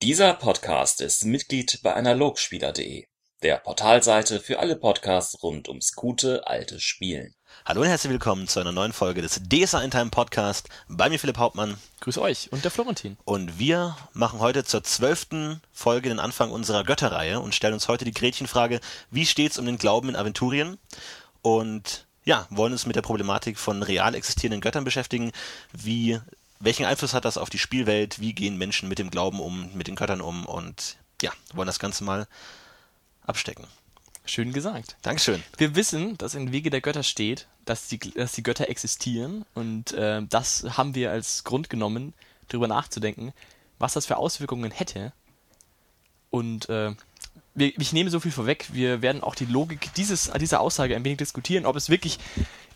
Dieser Podcast ist Mitglied bei Analogspieler.de, der Portalseite für alle Podcasts rund ums gute alte Spielen. Hallo und herzlich willkommen zu einer neuen Folge des DSA in Time Podcast. Bei mir Philipp Hauptmann. Grüß euch und der Florentin. Und wir machen heute zur zwölften Folge den Anfang unserer Götterreihe und stellen uns heute die Gretchenfrage, wie steht's um den Glauben in Aventurien? Und ja, wollen uns mit der Problematik von real existierenden Göttern beschäftigen. Wie, welchen Einfluss hat das auf die Spielwelt? Wie gehen Menschen mit dem Glauben um, mit den Göttern um? Und ja, wollen das Ganze mal abstecken. Schön gesagt. Dankeschön. Wir wissen, dass in Wege der Götter steht, dass die, dass die Götter existieren und äh, das haben wir als Grund genommen, darüber nachzudenken, was das für Auswirkungen hätte. Und äh, wir, ich nehme so viel vorweg, wir werden auch die Logik dieses, dieser Aussage ein wenig diskutieren, ob es wirklich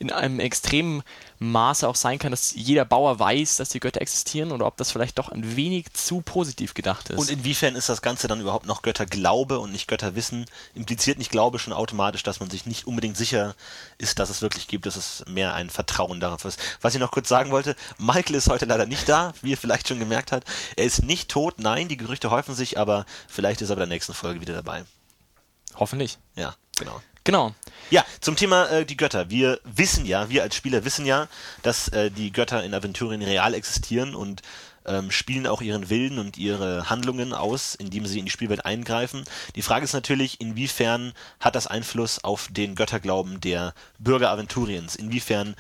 in einem extremen Maße auch sein kann, dass jeder Bauer weiß, dass die Götter existieren oder ob das vielleicht doch ein wenig zu positiv gedacht ist. Und inwiefern ist das Ganze dann überhaupt noch Götterglaube und nicht Götterwissen? Impliziert nicht Glaube schon automatisch, dass man sich nicht unbedingt sicher ist, dass es wirklich gibt, dass es mehr ein Vertrauen darauf ist. Was ich noch kurz sagen wollte, Michael ist heute leider nicht da, wie ihr vielleicht schon gemerkt habt. Er ist nicht tot, nein, die Gerüchte häufen sich, aber vielleicht ist er bei der nächsten Folge wieder dabei. Hoffentlich. Ja, genau. Genau. Ja, zum Thema äh, die Götter. Wir wissen ja, wir als Spieler wissen ja, dass äh, die Götter in Aventurien real existieren und ähm, spielen auch ihren Willen und ihre Handlungen aus, indem sie in die Spielwelt eingreifen. Die Frage ist natürlich, inwiefern hat das Einfluss auf den Götterglauben der Bürger Aventuriens? Inwiefern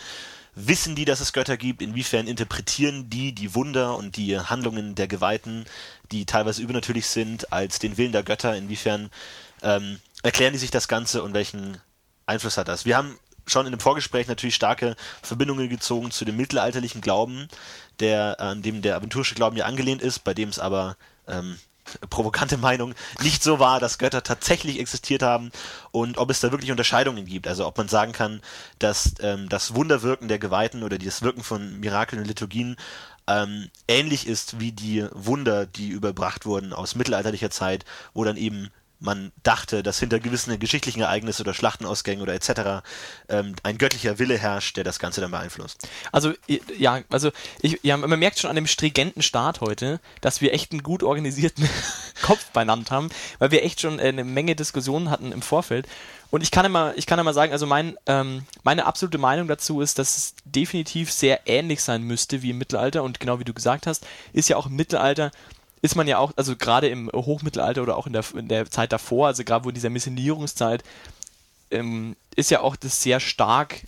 wissen die, dass es Götter gibt? Inwiefern interpretieren die die Wunder und die Handlungen der Geweihten, die teilweise übernatürlich sind, als den Willen der Götter? Inwiefern ähm, erklären die sich das Ganze und welchen Einfluss hat das? Wir haben schon in dem Vorgespräch natürlich starke Verbindungen gezogen zu dem mittelalterlichen Glauben, der an dem der aventurische Glauben ja angelehnt ist, bei dem es aber ähm, provokante Meinung nicht so war, dass Götter tatsächlich existiert haben und ob es da wirklich Unterscheidungen gibt. Also ob man sagen kann, dass ähm, das Wunderwirken der Geweihten oder das Wirken von Mirakeln und Liturgien ähm, ähnlich ist wie die Wunder, die überbracht wurden aus mittelalterlicher Zeit, wo dann eben man dachte, dass hinter gewissen geschichtlichen Ereignissen oder Schlachtenausgängen oder etc. Ähm, ein göttlicher Wille herrscht, der das Ganze dann beeinflusst. Also ja, also ich, ja, man merkt schon an dem stringenten Start heute, dass wir echt einen gut organisierten Kopf beieinander haben, weil wir echt schon äh, eine Menge Diskussionen hatten im Vorfeld. Und ich kann immer, ich kann immer sagen, also mein, ähm, meine absolute Meinung dazu ist, dass es definitiv sehr ähnlich sein müsste wie im Mittelalter. Und genau wie du gesagt hast, ist ja auch im Mittelalter ist man ja auch, also gerade im Hochmittelalter oder auch in der, in der Zeit davor, also gerade wo in dieser Missionierungszeit, ähm, ist ja auch das sehr stark,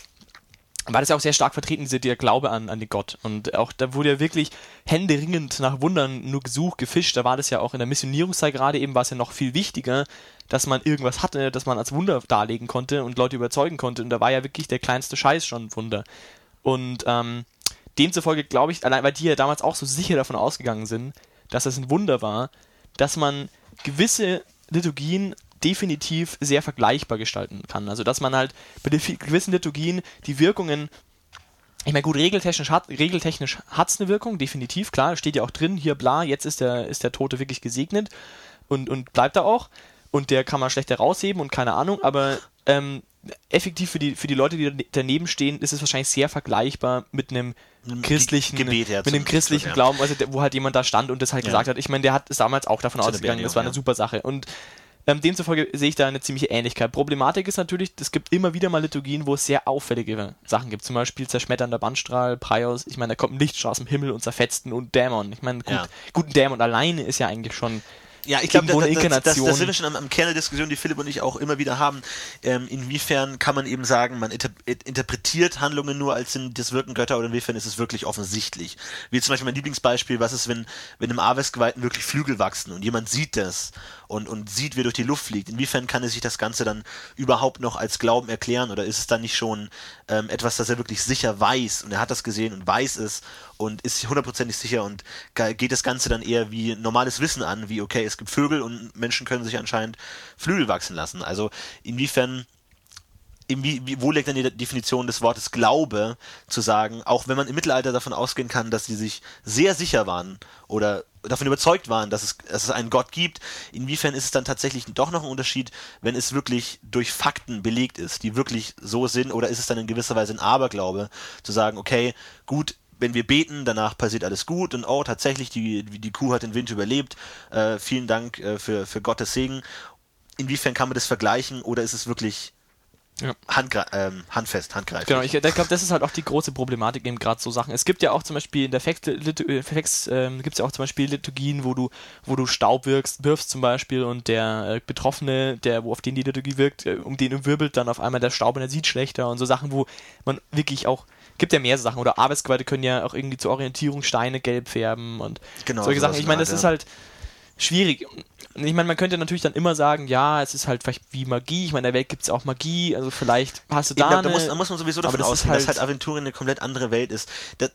war das ja auch sehr stark vertreten, dieser der Glaube an, an den Gott. Und auch da wurde ja wirklich händeringend nach Wundern nur gesucht, gefischt. Da war das ja auch in der Missionierungszeit gerade eben, war es ja noch viel wichtiger, dass man irgendwas hatte, das man als Wunder darlegen konnte und Leute überzeugen konnte. Und da war ja wirklich der kleinste Scheiß schon ein Wunder. Und ähm, demzufolge glaube ich, allein weil die ja damals auch so sicher davon ausgegangen sind, dass es ein Wunder war, dass man gewisse Liturgien definitiv sehr vergleichbar gestalten kann. Also dass man halt bei gewissen Liturgien die Wirkungen ich meine, gut, regeltechnisch hat regeltechnisch eine Wirkung, definitiv, klar, steht ja auch drin, hier bla, jetzt ist der, ist der Tote wirklich gesegnet und, und bleibt da auch. Und der kann man schlechter rausheben und keine Ahnung, aber ähm, effektiv für die, für die Leute, die daneben stehen, ist es wahrscheinlich sehr vergleichbar mit einem christlichen Gebet mit einem christlichen ja. Glauben, also wo halt jemand da stand und das halt ja. gesagt hat. Ich meine, der hat es damals auch davon ausgegangen, das war eine ja. super Sache. Und ähm, demzufolge sehe ich da eine ziemliche Ähnlichkeit. Problematik ist natürlich, es gibt immer wieder mal Liturgien, wo es sehr auffällige Sachen gibt. Zum Beispiel zerschmetternder Bandstrahl, Prios. Ich meine, da kommt ein Lichtstrahl aus dem Himmel und zerfetzt und Dämon. Ich meine, gut, ja. gut, ein Dämon alleine ist ja eigentlich schon ja, ich glaube, da, da, das, das, das sind wir schon am, am Kern der Diskussion, die Philipp und ich auch immer wieder haben. Ähm, inwiefern kann man eben sagen, man inter interpretiert Handlungen nur als sind das wirken Götter oder inwiefern ist es wirklich offensichtlich? Wie zum Beispiel mein Lieblingsbeispiel, was ist, wenn, wenn im Aves-Geweihten wirklich Flügel wachsen und jemand sieht das und, und sieht, wie er durch die Luft fliegt. Inwiefern kann er sich das Ganze dann überhaupt noch als Glauben erklären oder ist es dann nicht schon ähm, etwas, das er wirklich sicher weiß und er hat das gesehen und weiß es und ist hundertprozentig sicher und geht das Ganze dann eher wie normales Wissen an, wie okay, es gibt Vögel und Menschen können sich anscheinend Flügel wachsen lassen. Also inwiefern wie, wo liegt denn die Definition des Wortes Glaube, zu sagen, auch wenn man im Mittelalter davon ausgehen kann, dass sie sich sehr sicher waren oder davon überzeugt waren, dass es, dass es einen Gott gibt, inwiefern ist es dann tatsächlich doch noch ein Unterschied, wenn es wirklich durch Fakten belegt ist, die wirklich so sind, oder ist es dann in gewisser Weise ein Aberglaube, zu sagen, okay, gut, wenn wir beten, danach passiert alles gut und oh, tatsächlich, die, die Kuh hat den Wind überlebt. Äh, vielen Dank äh, für, für Gottes Segen. Inwiefern kann man das vergleichen oder ist es wirklich ja. Handgre ähm, handfest, handgreiflich. Genau, ich, glaube, das ist halt auch die große Problematik eben gerade so Sachen. Es gibt ja auch zum Beispiel in der Fex, Fex ähm, gibt es ja auch zum Beispiel Liturgien, wo du, wo du Staub wirkst, wirfst zum Beispiel und der äh, Betroffene, der, wo auf den die Liturgie wirkt, äh, um den wirbelt dann auf einmal der Staub und er sieht schlechter und so Sachen, wo man wirklich auch gibt ja mehr Sachen oder Arbeitsgewalte können ja auch irgendwie zur Orientierung Steine gelb färben und genau, solche Sachen. Ich meine, das ja. ist halt schwierig. Ich meine, man könnte natürlich dann immer sagen, ja, es ist halt vielleicht wie Magie. Ich meine, in der Welt gibt es auch Magie, also vielleicht hast du da. Glaub, da, muss, da muss man sowieso davon ausgehen, halt dass halt Aventurien eine komplett andere Welt ist. Das,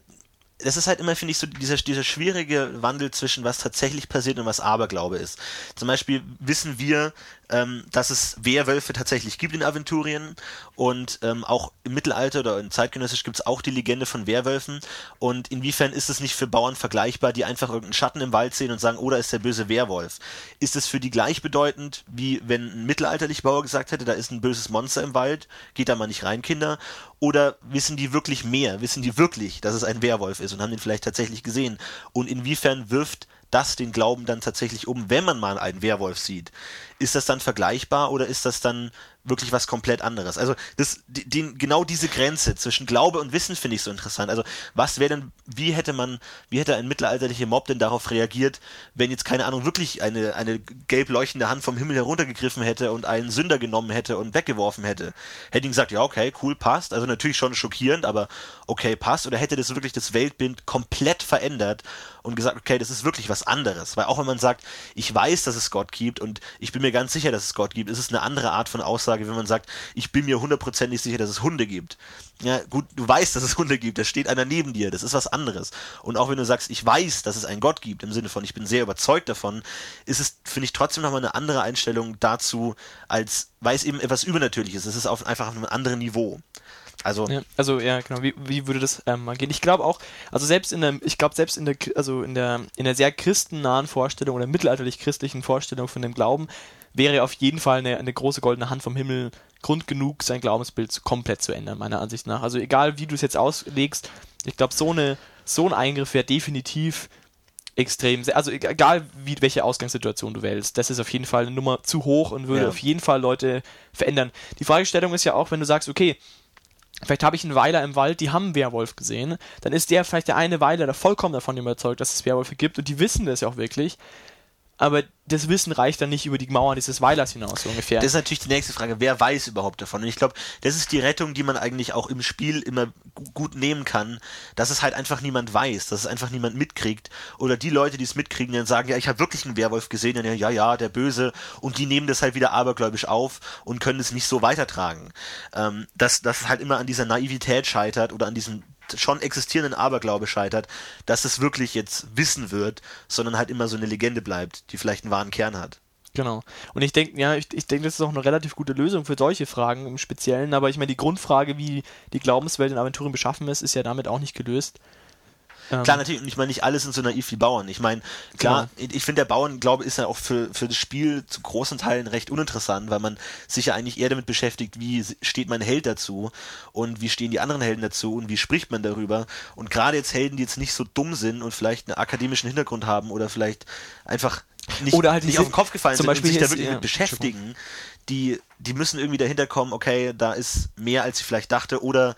das ist halt immer, finde ich, so dieser, dieser schwierige Wandel zwischen was tatsächlich passiert und was Aberglaube ist. Zum Beispiel wissen wir, ähm, dass es Werwölfe tatsächlich gibt in Aventurien und ähm, auch im Mittelalter oder zeitgenössisch gibt es auch die Legende von Werwölfen und inwiefern ist es nicht für Bauern vergleichbar, die einfach irgendeinen Schatten im Wald sehen und sagen, oh, da ist der böse Werwolf. Ist es für die gleichbedeutend, wie wenn ein mittelalterlicher Bauer gesagt hätte, da ist ein böses Monster im Wald, geht da mal nicht rein, Kinder? Oder wissen die wirklich mehr? Wissen die wirklich, dass es ein Werwolf ist und haben den vielleicht tatsächlich gesehen? Und inwiefern wirft das den Glauben dann tatsächlich um, wenn man mal einen Werwolf sieht? Ist das dann vergleichbar oder ist das dann wirklich was komplett anderes. Also das, die, genau diese Grenze zwischen Glaube und Wissen finde ich so interessant. Also was wäre denn, wie hätte man, wie hätte ein mittelalterlicher Mob denn darauf reagiert, wenn jetzt keine Ahnung wirklich eine eine gelb leuchtende Hand vom Himmel heruntergegriffen hätte und einen Sünder genommen hätte und weggeworfen hätte? Hätte ihn gesagt, ja okay, cool, passt. Also natürlich schon schockierend, aber okay, passt. Oder hätte das wirklich das Weltbild komplett verändert und gesagt, okay, das ist wirklich was anderes. Weil auch wenn man sagt, ich weiß, dass es Gott gibt und ich bin mir ganz sicher, dass es Gott gibt, ist es eine andere Art von Aussage Aussage, wenn man sagt, ich bin mir hundertprozentig sicher, dass es Hunde gibt. Ja, gut, du weißt, dass es Hunde gibt, da steht einer neben dir, das ist was anderes. Und auch wenn du sagst, ich weiß, dass es einen Gott gibt, im Sinne von, ich bin sehr überzeugt davon, ist es, finde ich, trotzdem nochmal eine andere Einstellung dazu, als, weil es eben etwas Übernatürliches ist. Es ist auf, einfach auf einem anderen Niveau. Also, ja, also ja, genau. Wie, wie würde das ähm, gehen? Ich glaube auch, also selbst in der, ich glaube selbst in der, also in der, in der sehr christennahen Vorstellung oder mittelalterlich christlichen Vorstellung von dem Glauben wäre auf jeden Fall eine, eine große goldene Hand vom Himmel Grund genug, sein Glaubensbild komplett zu ändern, meiner Ansicht nach. Also egal, wie du es jetzt auslegst, ich glaube, so, eine, so ein Eingriff wäre definitiv extrem, also egal, wie, welche Ausgangssituation du wählst, das ist auf jeden Fall eine Nummer zu hoch und würde ja. auf jeden Fall Leute verändern. Die Fragestellung ist ja auch, wenn du sagst, okay, Vielleicht habe ich einen Weiler im Wald, die haben einen Werwolf gesehen. Dann ist der vielleicht der eine Weiler, der vollkommen davon überzeugt, dass es Werwölfe gibt und die wissen das ja auch wirklich aber das Wissen reicht dann nicht über die Mauern dieses Weilers hinaus, so ungefähr. Das ist natürlich die nächste Frage. Wer weiß überhaupt davon? Und ich glaube, das ist die Rettung, die man eigentlich auch im Spiel immer gut nehmen kann, dass es halt einfach niemand weiß, dass es einfach niemand mitkriegt. Oder die Leute, die es mitkriegen, dann sagen, ja, ich habe wirklich einen Werwolf gesehen, dann ja, ja, der Böse. Und die nehmen das halt wieder abergläubisch auf und können es nicht so weitertragen. Ähm, dass, dass es halt immer an dieser Naivität scheitert oder an diesem schon existierenden Aberglaube scheitert, dass es wirklich jetzt Wissen wird, sondern halt immer so eine Legende bleibt, die vielleicht einen wahren Kern hat. Genau. Und ich denke, ja, ich, ich denke, das ist auch eine relativ gute Lösung für solche Fragen im Speziellen, aber ich meine, die Grundfrage, wie die Glaubenswelt in Aventurien beschaffen ist, ist ja damit auch nicht gelöst. Ähm, klar, natürlich, und ich meine, nicht alle sind so naiv wie Bauern. Ich meine, klar, genau. ich finde, der Bauernglaube ist ja auch für, für das Spiel zu großen Teilen recht uninteressant, weil man sich ja eigentlich eher damit beschäftigt, wie steht mein Held dazu und wie stehen die anderen Helden dazu und wie spricht man darüber. Und gerade jetzt Helden, die jetzt nicht so dumm sind und vielleicht einen akademischen Hintergrund haben oder vielleicht einfach nicht, oder halt nicht auf den Kopf gefallen zum sind Beispiel und sich da wirklich ja, mit beschäftigen, die, die müssen irgendwie dahinter kommen, okay, da ist mehr, als ich vielleicht dachte, oder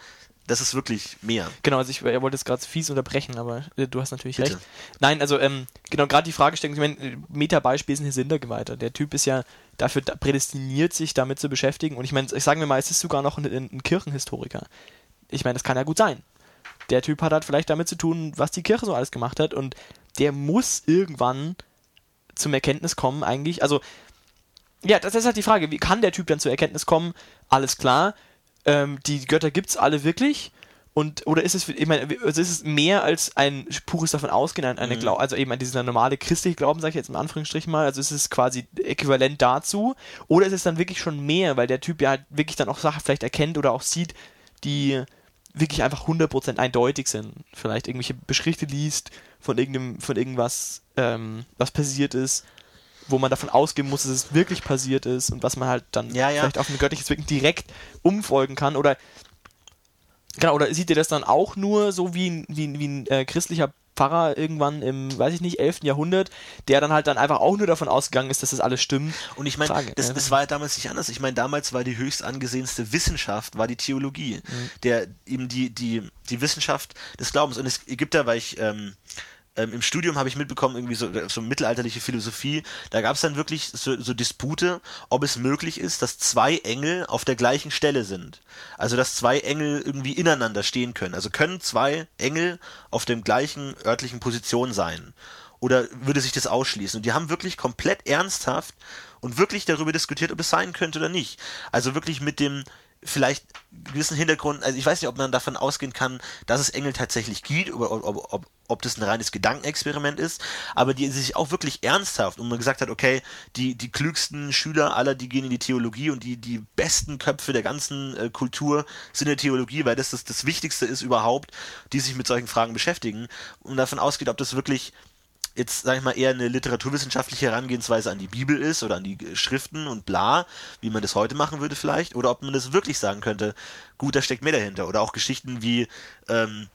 das ist wirklich mehr. Genau, also ich, er wollte es gerade fies unterbrechen, aber äh, du hast natürlich Bitte. recht. Nein, also ähm, genau, gerade die Fragestellung, ich meine, Meta-Beispiel ist ein Hintergeweihter. Der Typ ist ja dafür prädestiniert, sich damit zu beschäftigen. Und ich meine, ich sage mir mal, es ist sogar noch ein, ein Kirchenhistoriker. Ich meine, das kann ja gut sein. Der Typ hat halt vielleicht damit zu tun, was die Kirche so alles gemacht hat und der muss irgendwann zum Erkenntnis kommen, eigentlich. Also, ja, das ist halt die Frage, wie kann der Typ dann zur Erkenntnis kommen? Alles klar, ähm, die Götter gibt es alle wirklich? Und, oder ist es, ich meine, also ist es mehr als ein pures davon ausgehen, eine mhm. Glau also eben an dieser normale christliche Glauben, sage ich jetzt im Anführungsstrichen mal, also ist es quasi äquivalent dazu, oder ist es dann wirklich schon mehr, weil der Typ ja halt wirklich dann auch Sachen vielleicht erkennt oder auch sieht, die wirklich einfach 100% eindeutig sind. Vielleicht irgendwelche Beschrichte liest von irgendeinem, von irgendwas, ähm, was passiert ist wo man davon ausgehen muss, dass es wirklich passiert ist und was man halt dann ja, ja. vielleicht auf ein göttliches Wirken direkt umfolgen kann oder Genau, oder sieht ihr das dann auch nur so wie ein, wie, ein- wie ein äh, christlicher Pfarrer irgendwann im, weiß ich nicht, 11. Jahrhundert, der dann halt dann einfach auch nur davon ausgegangen ist, dass das alles stimmt? Und ich meine, das, ja. das war ja damals nicht anders. Ich meine, damals war die höchst angesehenste Wissenschaft, war die Theologie. Mhm. Der eben die, die, die Wissenschaft des Glaubens. Und es gibt da, weil ich ähm, ähm, im Studium habe ich mitbekommen, irgendwie so, so mittelalterliche Philosophie, da gab es dann wirklich so, so Dispute, ob es möglich ist, dass zwei Engel auf der gleichen Stelle sind. Also dass zwei Engel irgendwie ineinander stehen können. Also können zwei Engel auf dem gleichen örtlichen Position sein. Oder würde sich das ausschließen? Und die haben wirklich komplett ernsthaft und wirklich darüber diskutiert, ob es sein könnte oder nicht. Also wirklich mit dem vielleicht gewissen Hintergrund, also ich weiß nicht, ob man davon ausgehen kann, dass es Engel tatsächlich gibt, oder ob, ob, ob, ob das ein reines Gedankenexperiment ist, aber die sich auch wirklich ernsthaft und man gesagt hat, okay, die, die klügsten Schüler aller, die gehen in die Theologie und die, die besten Köpfe der ganzen äh, Kultur sind in der Theologie, weil das das, das Wichtigste ist überhaupt, die sich mit solchen Fragen beschäftigen und davon ausgeht, ob das wirklich jetzt, sag ich mal, eher eine literaturwissenschaftliche Herangehensweise an die Bibel ist oder an die Schriften und bla, wie man das heute machen würde vielleicht, oder ob man das wirklich sagen könnte, gut, da steckt mehr dahinter. Oder auch Geschichten wie, ähm,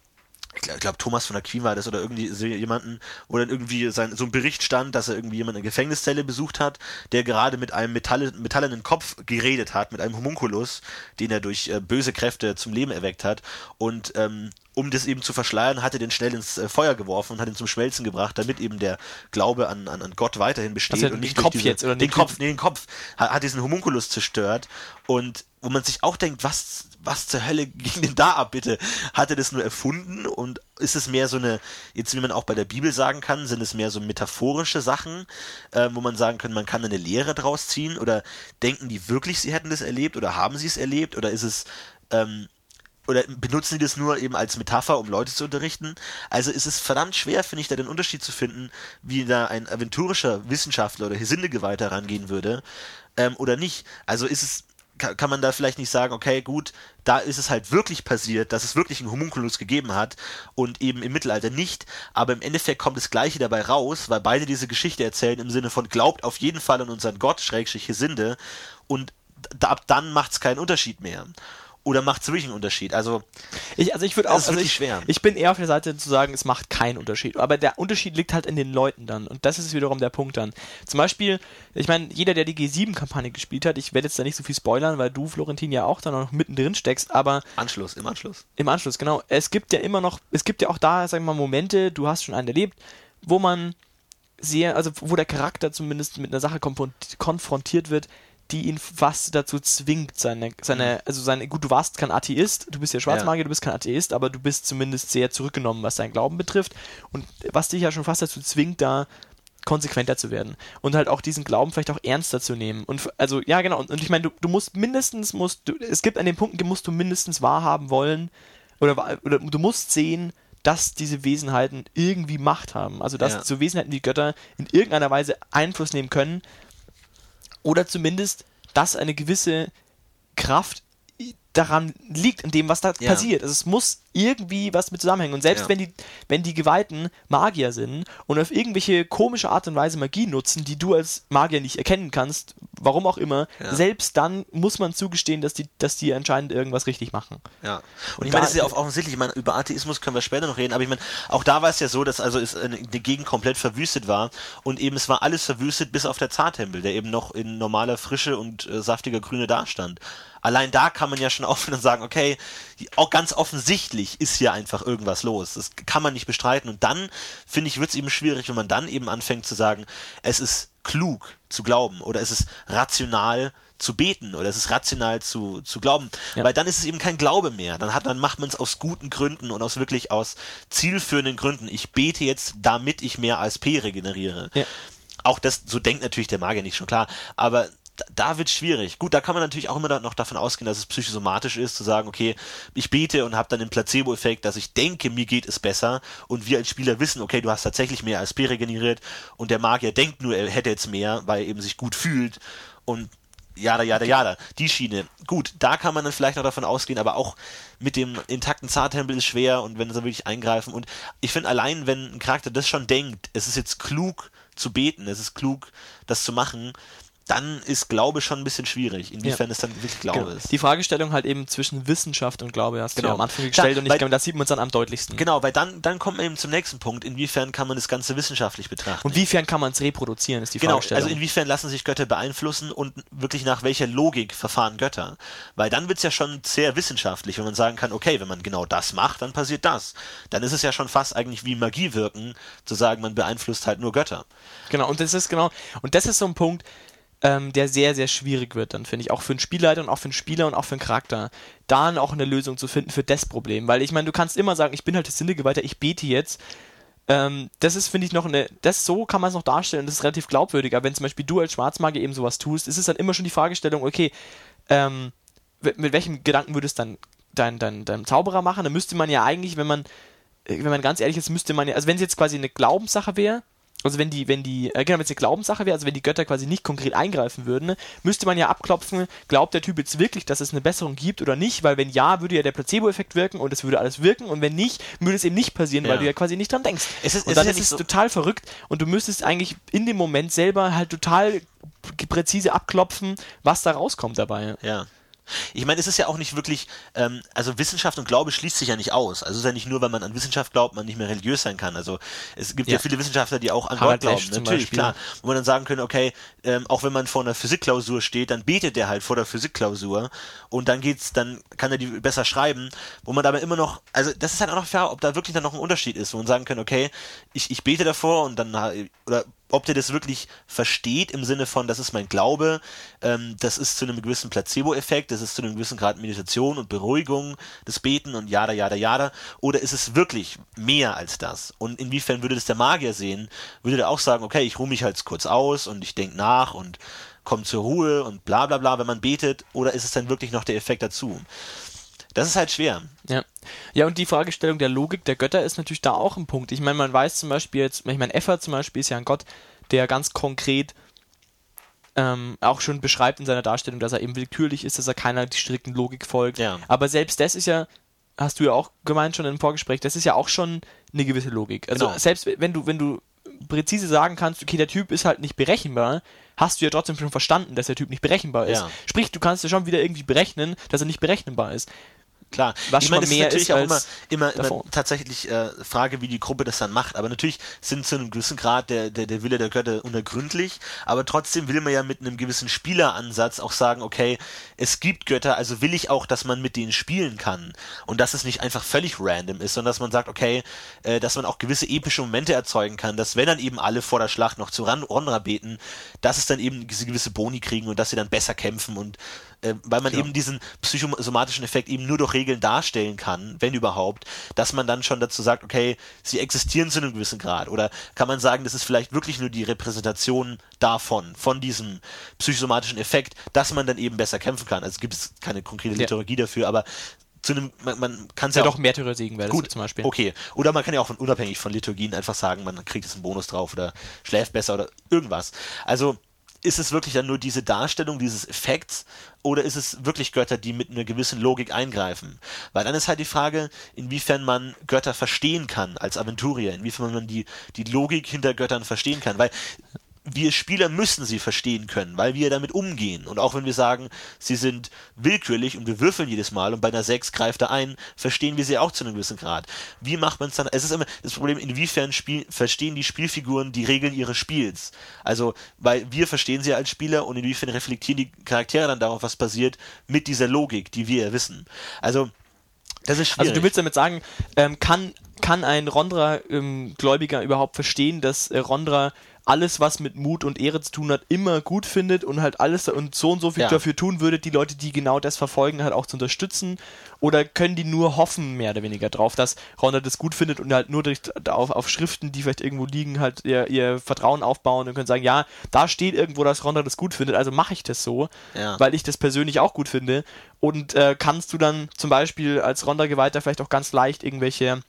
ich glaube, glaub, Thomas von Aquin war das oder irgendwie jemanden, wo dann irgendwie sein, so ein Bericht stand, dass er irgendwie jemanden in der Gefängniszelle besucht hat, der gerade mit einem Metalle, metallenen Kopf geredet hat, mit einem Homunculus, den er durch äh, böse Kräfte zum Leben erweckt hat. Und ähm, um das eben zu verschleiern, hat er den schnell ins äh, Feuer geworfen und hat ihn zum Schmelzen gebracht, damit eben der Glaube an, an, an Gott weiterhin besteht. Also und den nicht Kopf durch diese, jetzt, oder den den Kopf, nee, den Kopf, hat, hat diesen Homunculus zerstört und wo man sich auch denkt, was, was zur Hölle ging denn da ab, bitte? Hat er das nur erfunden und ist es mehr so eine, jetzt wie man auch bei der Bibel sagen kann, sind es mehr so metaphorische Sachen, äh, wo man sagen kann, man kann eine Lehre draus ziehen oder denken die wirklich, sie hätten das erlebt oder haben sie es erlebt oder ist es, ähm, oder benutzen die das nur eben als Metapher, um Leute zu unterrichten? Also ist es verdammt schwer, finde ich, da den Unterschied zu finden, wie da ein aventurischer Wissenschaftler oder Hesindegeweihter rangehen würde ähm, oder nicht. Also ist es, kann, man da vielleicht nicht sagen, okay, gut, da ist es halt wirklich passiert, dass es wirklich einen Homunculus gegeben hat und eben im Mittelalter nicht, aber im Endeffekt kommt das Gleiche dabei raus, weil beide diese Geschichte erzählen im Sinne von glaubt auf jeden Fall an unseren Gott, Schrägstrich Hesinde und ab dann macht es keinen Unterschied mehr. Oder macht es wirklich einen Unterschied? Also, Ich, also ich würde auch, ist also wirklich ich, schwer. ich bin eher auf der Seite zu sagen, es macht keinen Unterschied. Aber der Unterschied liegt halt in den Leuten dann. Und das ist wiederum der Punkt dann. Zum Beispiel, ich meine, jeder, der die G7-Kampagne gespielt hat, ich werde jetzt da nicht so viel spoilern, weil du, Florentin, ja auch da noch mittendrin steckst, aber Anschluss, im Anschluss. im Anschluss, genau. Es gibt ja immer noch, es gibt ja auch da, sagen wir mal, Momente, du hast schon einen erlebt, wo man sehr, also wo der Charakter zumindest mit einer Sache konfront- konfrontiert wird, die ihn fast dazu zwingt, seine, seine, also seine, gut, du warst kein Atheist, du bist ja Schwarzmagier, du bist kein Atheist, aber du bist zumindest sehr zurückgenommen, was deinen Glauben betrifft. Und was dich ja schon fast dazu zwingt, da konsequenter zu werden und halt auch diesen Glauben vielleicht auch ernster zu nehmen. Und also ja genau. Und, und ich meine du, du musst mindestens musst du es gibt an den Punkten musst du mindestens wahrhaben wollen oder, oder du musst sehen dass diese Wesenheiten irgendwie Macht haben. Also dass Ja. so Wesenheiten wie Götter in irgendeiner Weise Einfluss nehmen können oder zumindest dass eine gewisse Kraft daran liegt, in dem, was da Ja. passiert. Also es muss irgendwie was mit zusammenhängen. Und selbst Ja. wenn die, wenn die Geweihten Magier sind und auf irgendwelche komische Art und Weise Magie nutzen, die du als Magier nicht erkennen kannst, warum auch immer, Ja. selbst dann muss man zugestehen, dass die, dass die anscheinend irgendwas richtig machen. Ja. Und Und ich meine, das ist ja auch offensichtlich, ich meine, über Atheismus können wir später noch reden, aber ich meine, auch da war es ja so, dass also es eine, die Gegend komplett verwüstet war und eben es war alles verwüstet bis auf der Zartempel, der eben noch in normaler Frische und äh, saftiger Grüne dastand. Allein da kann man ja schon aufhören und sagen, okay, auch ganz offensichtlich ist hier einfach irgendwas los. Das kann man nicht bestreiten. Und dann, finde ich, wird es eben schwierig, wenn man dann eben anfängt zu sagen, es ist klug zu glauben oder es ist rational zu beten oder es ist rational zu, zu glauben. Ja. Weil dann ist es eben kein Glaube mehr. Dann, hat, dann macht man es aus guten Gründen und aus wirklich aus zielführenden Gründen. Ich bete jetzt, damit ich mehr ASP regeneriere. Ja. Auch das, so denkt natürlich der Magier nicht schon klar. Aber da, da wird schwierig. Gut, da kann man natürlich auch immer da- noch davon ausgehen, dass es psychosomatisch ist, zu sagen, okay, ich bete und habe dann den Placebo-Effekt, dass ich denke, mir geht es besser und wir als Spieler wissen, okay, du hast tatsächlich mehr ASP regeneriert und der Magier denkt nur, er hätte jetzt mehr, weil er eben sich gut fühlt und jada, jada, jada. Die Schiene. Gut, da kann man dann vielleicht noch davon ausgehen, aber auch mit dem intakten Zartempel ist schwer und wenn sie wirklich eingreifen. Und ich finde allein, wenn ein Charakter das schon denkt, es ist jetzt klug zu beten, es ist klug, das zu machen, dann ist Glaube schon ein bisschen schwierig, inwiefern ja. es dann wirklich Glaube genau. ist. Die Fragestellung halt eben zwischen Wissenschaft und Glaube hast genau. du ja am Anfang gestellt Klar, und ich glaube, das sieht man uns dann am deutlichsten. Genau, weil dann, dann kommt man eben zum nächsten Punkt, inwiefern kann man das Ganze wissenschaftlich betrachten. Und inwiefern kann man es reproduzieren, ist die genau, Fragestellung. Also inwiefern lassen sich Götter beeinflussen und wirklich nach welcher Logik verfahren Götter? Weil dann wird es ja schon sehr wissenschaftlich, wenn man sagen kann, okay, wenn man genau das macht, dann passiert das. Dann ist es ja schon fast eigentlich wie Magie wirken, zu sagen, man beeinflusst halt nur Götter. Genau, und das ist genau, und das ist so ein Punkt, ähm, der sehr, sehr schwierig wird, dann finde ich. Auch für einen Spielleiter und auch für einen Spieler und auch für einen Charakter. Da auch eine Lösung zu finden für das Problem. Weil ich meine, du kannst immer sagen, ich bin halt das Sinnegeweihter, ich bete jetzt. Ähm, das ist, finde ich, noch eine. Das so kann man es noch darstellen, das ist relativ glaubwürdig. Aber wenn zum Beispiel du als Schwarzmagier eben sowas tust, ist es dann immer schon die Fragestellung, okay, ähm, mit welchem Gedanken würdest du dann dein, dein, dein Zauberer machen? Dann müsste man ja eigentlich, wenn man, äh, wenn man ganz ehrlich ist, müsste man ja, also wenn es jetzt quasi eine Glaubenssache wäre, also wenn die, wenn die, äh, genau, wenn es eine Glaubenssache wäre, also wenn die Götter quasi nicht konkret eingreifen würden, ne, müsste man ja abklopfen, glaubt der Typ jetzt wirklich, dass es eine Besserung gibt oder nicht, weil wenn ja, würde ja der Placebo-Effekt wirken und es würde alles wirken und wenn nicht, würde es eben nicht passieren, ja. weil du ja quasi nicht dran denkst. Es ist, und es dann ist, ist es so total verrückt und du müsstest eigentlich in dem Moment selber halt total präzise abklopfen, was da rauskommt dabei. Ja. Ich meine, es ist ja auch nicht wirklich, ähm, also Wissenschaft und Glaube schließt sich ja nicht aus. Also es ist ja nicht nur, wenn man an Wissenschaft glaubt, man nicht mehr religiös sein kann. Also es gibt ja, ja viele Wissenschaftler, die auch an Gott glauben. Natürlich, Beispiel. klar. Wo man dann sagen könnte, okay, ähm, auch wenn man vor einer Physikklausur steht, dann betet der halt vor der Physikklausur und dann geht's, dann kann er die besser schreiben, wo man aber immer noch, also das ist halt auch noch fair, ob da wirklich dann noch ein Unterschied ist, wo man sagen kann, okay, ich, ich bete davor und dann, oder ob der das wirklich versteht im Sinne von, das ist mein Glaube, ähm, das ist zu einem gewissen Placebo-Effekt, das ist zu einem gewissen Grad Meditation und Beruhigung des Beten und jada, jada, jada, oder ist es wirklich mehr als das? Und inwiefern würde das der Magier sehen? Würde der auch sagen, okay, ich ruhe mich halt kurz aus und ich denke nach und komme zur Ruhe und bla bla bla, wenn man betet, oder ist es dann wirklich noch der Effekt dazu? Das ist halt schwer. Ja. Ja, und die Fragestellung der Logik der Götter ist natürlich da auch ein Punkt. Ich meine, man weiß zum Beispiel jetzt, ich meine, Effa zum Beispiel ist ja ein Gott, der ganz konkret ähm, auch schon beschreibt in seiner Darstellung, dass er eben willkürlich ist, dass er keiner strikten Logik folgt. Ja. Aber selbst das ist ja, hast du ja auch gemeint schon im Vorgespräch, das ist ja auch schon eine gewisse Logik. Also Genau. selbst wenn du, wenn du präzise sagen kannst, okay, der Typ ist halt nicht berechenbar, hast du ja trotzdem schon verstanden, dass der Typ nicht berechenbar ist. Ja. Sprich, du kannst ja schon wieder irgendwie berechnen, dass er nicht berechenbar ist. Klar, Was ich meine, das ist natürlich ist auch immer, immer, immer tatsächlich äh, Frage, wie die Gruppe das dann macht. Aber natürlich sind zu einem gewissen Grad der, der, der Wille der Götter unergründlich, aber trotzdem will man ja mit einem gewissen Spieleransatz auch sagen, okay, es gibt Götter, also will ich auch, dass man mit denen spielen kann. Und dass es nicht einfach völlig random ist, sondern dass man sagt, okay, äh, dass man auch gewisse epische Momente erzeugen kann, dass wenn dann eben alle vor der Schlacht noch zu Ran Ronra beten, dass es dann eben diese gewisse Boni kriegen und dass sie dann besser kämpfen und äh, weil man Klar. eben diesen psychosomatischen Effekt eben nur durch Regeln darstellen kann, wenn überhaupt, dass man dann schon dazu sagt, okay, sie existieren zu einem gewissen Grad. Oder kann man sagen, das ist vielleicht wirklich nur die Repräsentation davon, von diesem psychosomatischen Effekt, dass man dann eben besser kämpfen kann. Also gibt es keine konkrete Ja. Liturgie dafür, aber zu einem, man, man kann es Ja, ja, doch, Märtyrer-Segen wäre das Gut, zum Beispiel. Okay. Oder man kann ja auch von, unabhängig von Liturgien einfach sagen, man kriegt jetzt einen Bonus drauf oder schläft besser oder irgendwas. Also ist es wirklich dann nur diese Darstellung dieses Effekts oder ist es wirklich Götter, die mit einer gewissen Logik eingreifen? Weil dann ist halt die Frage, inwiefern man Götter verstehen kann als Aventurier, inwiefern man die, die Logik hinter Göttern verstehen kann. Weil wir Spieler müssen sie verstehen können, weil wir damit umgehen. Und auch wenn wir sagen, sie sind willkürlich und wir würfeln jedes Mal und bei einer 6 greift er ein, verstehen wir sie auch zu einem gewissen Grad. Wie macht man es dann? Es ist immer das Problem, inwiefern spiel, verstehen die Spielfiguren die Regeln ihres Spiels. Also, weil wir verstehen sie als Spieler und inwiefern reflektieren die Charaktere dann darauf, was passiert, mit dieser Logik, die wir ja wissen. Also, das ist schwierig. Also du willst damit sagen, ähm, kann, kann ein Rondra-Gläubiger überhaupt verstehen, dass äh, Rondra alles, was mit Mut und Ehre zu tun hat, immer gut findet und halt alles und so und so viel Ja. dafür tun würde, die Leute, die genau das verfolgen, halt auch zu unterstützen? Oder können die nur hoffen, mehr oder weniger drauf, dass Rondra das gut findet und halt nur durch, auf, auf Schriften, die vielleicht irgendwo liegen, halt ihr, ihr Vertrauen aufbauen und können sagen, ja, da steht irgendwo, dass Rondra das gut findet, also mache ich das so, Ja. weil ich das persönlich auch gut finde. Und äh, kannst du dann zum Beispiel als Ronda-Geweihter vielleicht auch ganz leicht irgendwelche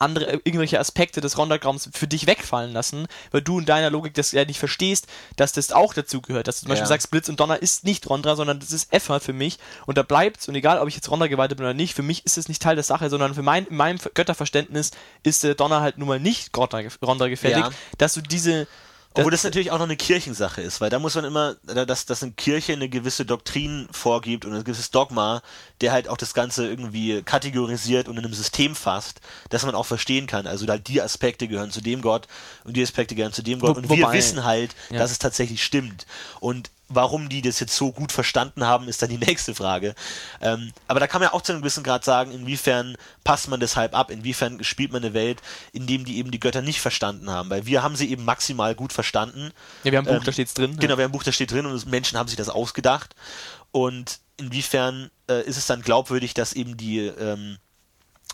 andere, äh, irgendwelche Aspekte des Ronda-Graums für dich wegfallen lassen, weil du in deiner Logik das ja nicht verstehst, dass das auch dazu gehört. Dass du zum Beispiel Ja. sagst, Blitz und Donner ist nicht Rondra, sondern das ist Effa für mich und da bleibt's und egal, ob ich jetzt Ronda-Geweihter bin oder nicht, für mich ist es nicht Teil der Sache, sondern für mein, in meinem Götterverständnis ist äh, Donner halt nun mal nicht Ronda- Ronda gefällig, Ja. dass du diese Obwohl das, das natürlich auch noch eine Kirchensache ist, weil da muss man immer, dass, dass eine Kirche eine gewisse Doktrin vorgibt und ein gewisses Dogma, der halt auch das Ganze irgendwie kategorisiert und in einem System fasst, dass man auch verstehen kann. Also halt die Aspekte gehören zu dem Gott und die Aspekte gehören zu dem Gott. Und Wobei, wir wissen halt, ja. dass es tatsächlich stimmt. Und warum die das jetzt so gut verstanden haben, ist dann die nächste Frage. Ähm, aber da kann man ja auch zu einem gewissen Grad sagen, inwiefern passt man deshalb ab, inwiefern spielt man eine Welt, in dem die eben die Götter nicht verstanden haben, weil wir haben sie eben maximal gut verstanden. Ja, wir haben ein Buch, ähm, da steht's drin. Genau, wir haben ein Buch, da steht drin und Menschen haben sich das ausgedacht. Und inwiefern äh, ist es dann glaubwürdig, dass eben die ähm,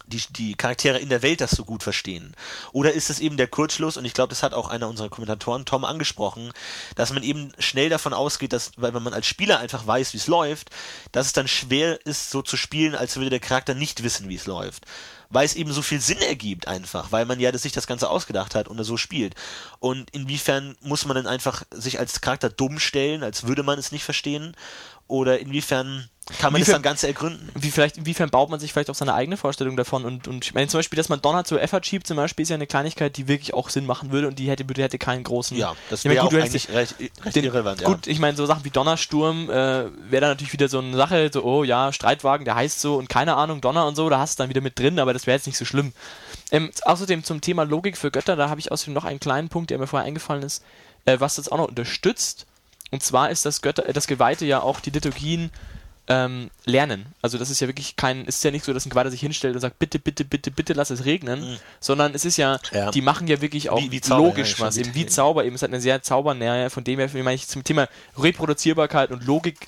die, die Charaktere in der Welt das so gut verstehen? Oder ist es eben der Kurzschluss, und ich glaube, das hat auch einer unserer Kommentatoren, Tom, angesprochen, dass man eben schnell davon ausgeht, dass, weil wenn man als Spieler einfach weiß, wie es läuft, dass es dann schwer ist, so zu spielen, als würde der Charakter nicht wissen, wie es läuft weil es eben so viel Sinn ergibt einfach, weil man ja sich das Ganze ausgedacht hat und so spielt. Und inwiefern muss man dann einfach sich als Charakter dumm stellen, als würde man es nicht verstehen? Oder inwiefern kann man inwiefern, das dann ganz ergründen? Wie vielleicht, inwiefern baut man sich vielleicht auch seine eigene Vorstellung davon? Und, und ich meine zum Beispiel, dass man Donner zu Effort schiebt, zum Beispiel, ist ja eine Kleinigkeit, die wirklich auch Sinn machen würde und die hätte, die hätte keinen großen. Ja, das wäre auch eigentlich recht, recht den, irrelevant. Gut, ja. ich meine, so Sachen wie Donnersturm äh, wäre dann natürlich wieder so eine Sache, so, oh ja, Streitwagen, der heißt so und keine Ahnung, Donner und so, da hast du dann wieder mit drin, aber das wäre jetzt nicht so schlimm. Ähm, außerdem zum Thema Logik für Götter, da habe ich außerdem noch einen kleinen Punkt, der mir vorher eingefallen ist, äh, was das auch noch unterstützt. Und zwar ist das Götter, äh, das Geweihte ja auch die Liturgien ähm, lernen. Also das ist ja wirklich kein, ist ja nicht so, dass ein Geweihter sich hinstellt und sagt, bitte, bitte, bitte, bitte lass es regnen, mhm. sondern es ist ja, ja, die machen ja wirklich auch wie, wie Zauber, logisch ja, was, eben wie Zauber, eben es hat eine sehr Zaubernähe, von dem her, meine ich zum Thema Reproduzierbarkeit und Logik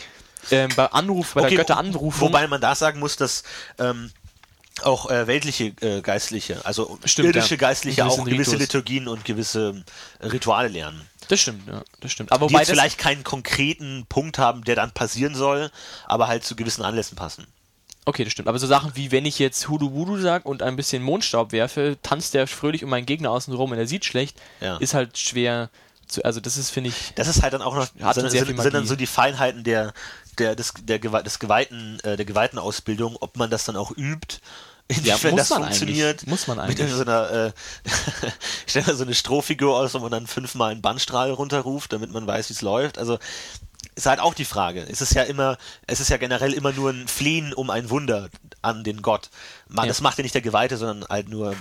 ähm, bei Anruf, bei okay, der Götteranrufung. Wobei man da sagen muss, dass ähm, auch äh, weltliche äh, Geistliche, also Stimmt, irdische ja. Geistliche auch gewisse Ritus. Liturgien und gewisse Rituale lernen. Das stimmt, ja, das stimmt. Aber die jetzt vielleicht keinen konkreten Punkt haben, der dann passieren soll, aber halt zu gewissen Anlässen passen. Okay, das stimmt. Aber so Sachen wie, wenn ich jetzt Hudu Wudu sag und ein bisschen Mondstaub werfe, tanzt der fröhlich um meinen Gegner außen rum und er sieht schlecht, ja. ist halt schwer zu, also das ist, finde ich. Das ist halt dann auch noch, sind, sind, sind, dann so die Feinheiten der, der, des, der, des Geweihten, äh, der Geweihten Ausbildung, ob man das dann auch übt Inwiefern ja, das funktioniert. Muss man eigentlich. Mit so einer, äh, stell mir so eine Strohfigur aus, wo man dann fünfmal einen Bandstrahl runterruft, damit man weiß, wie es läuft. Also ist halt auch die Frage. Es ist ja immer, es ist ja generell immer nur ein Flehen um ein Wunder an den Gott. Man, ja. Das macht ja nicht der Geweihte, sondern halt nur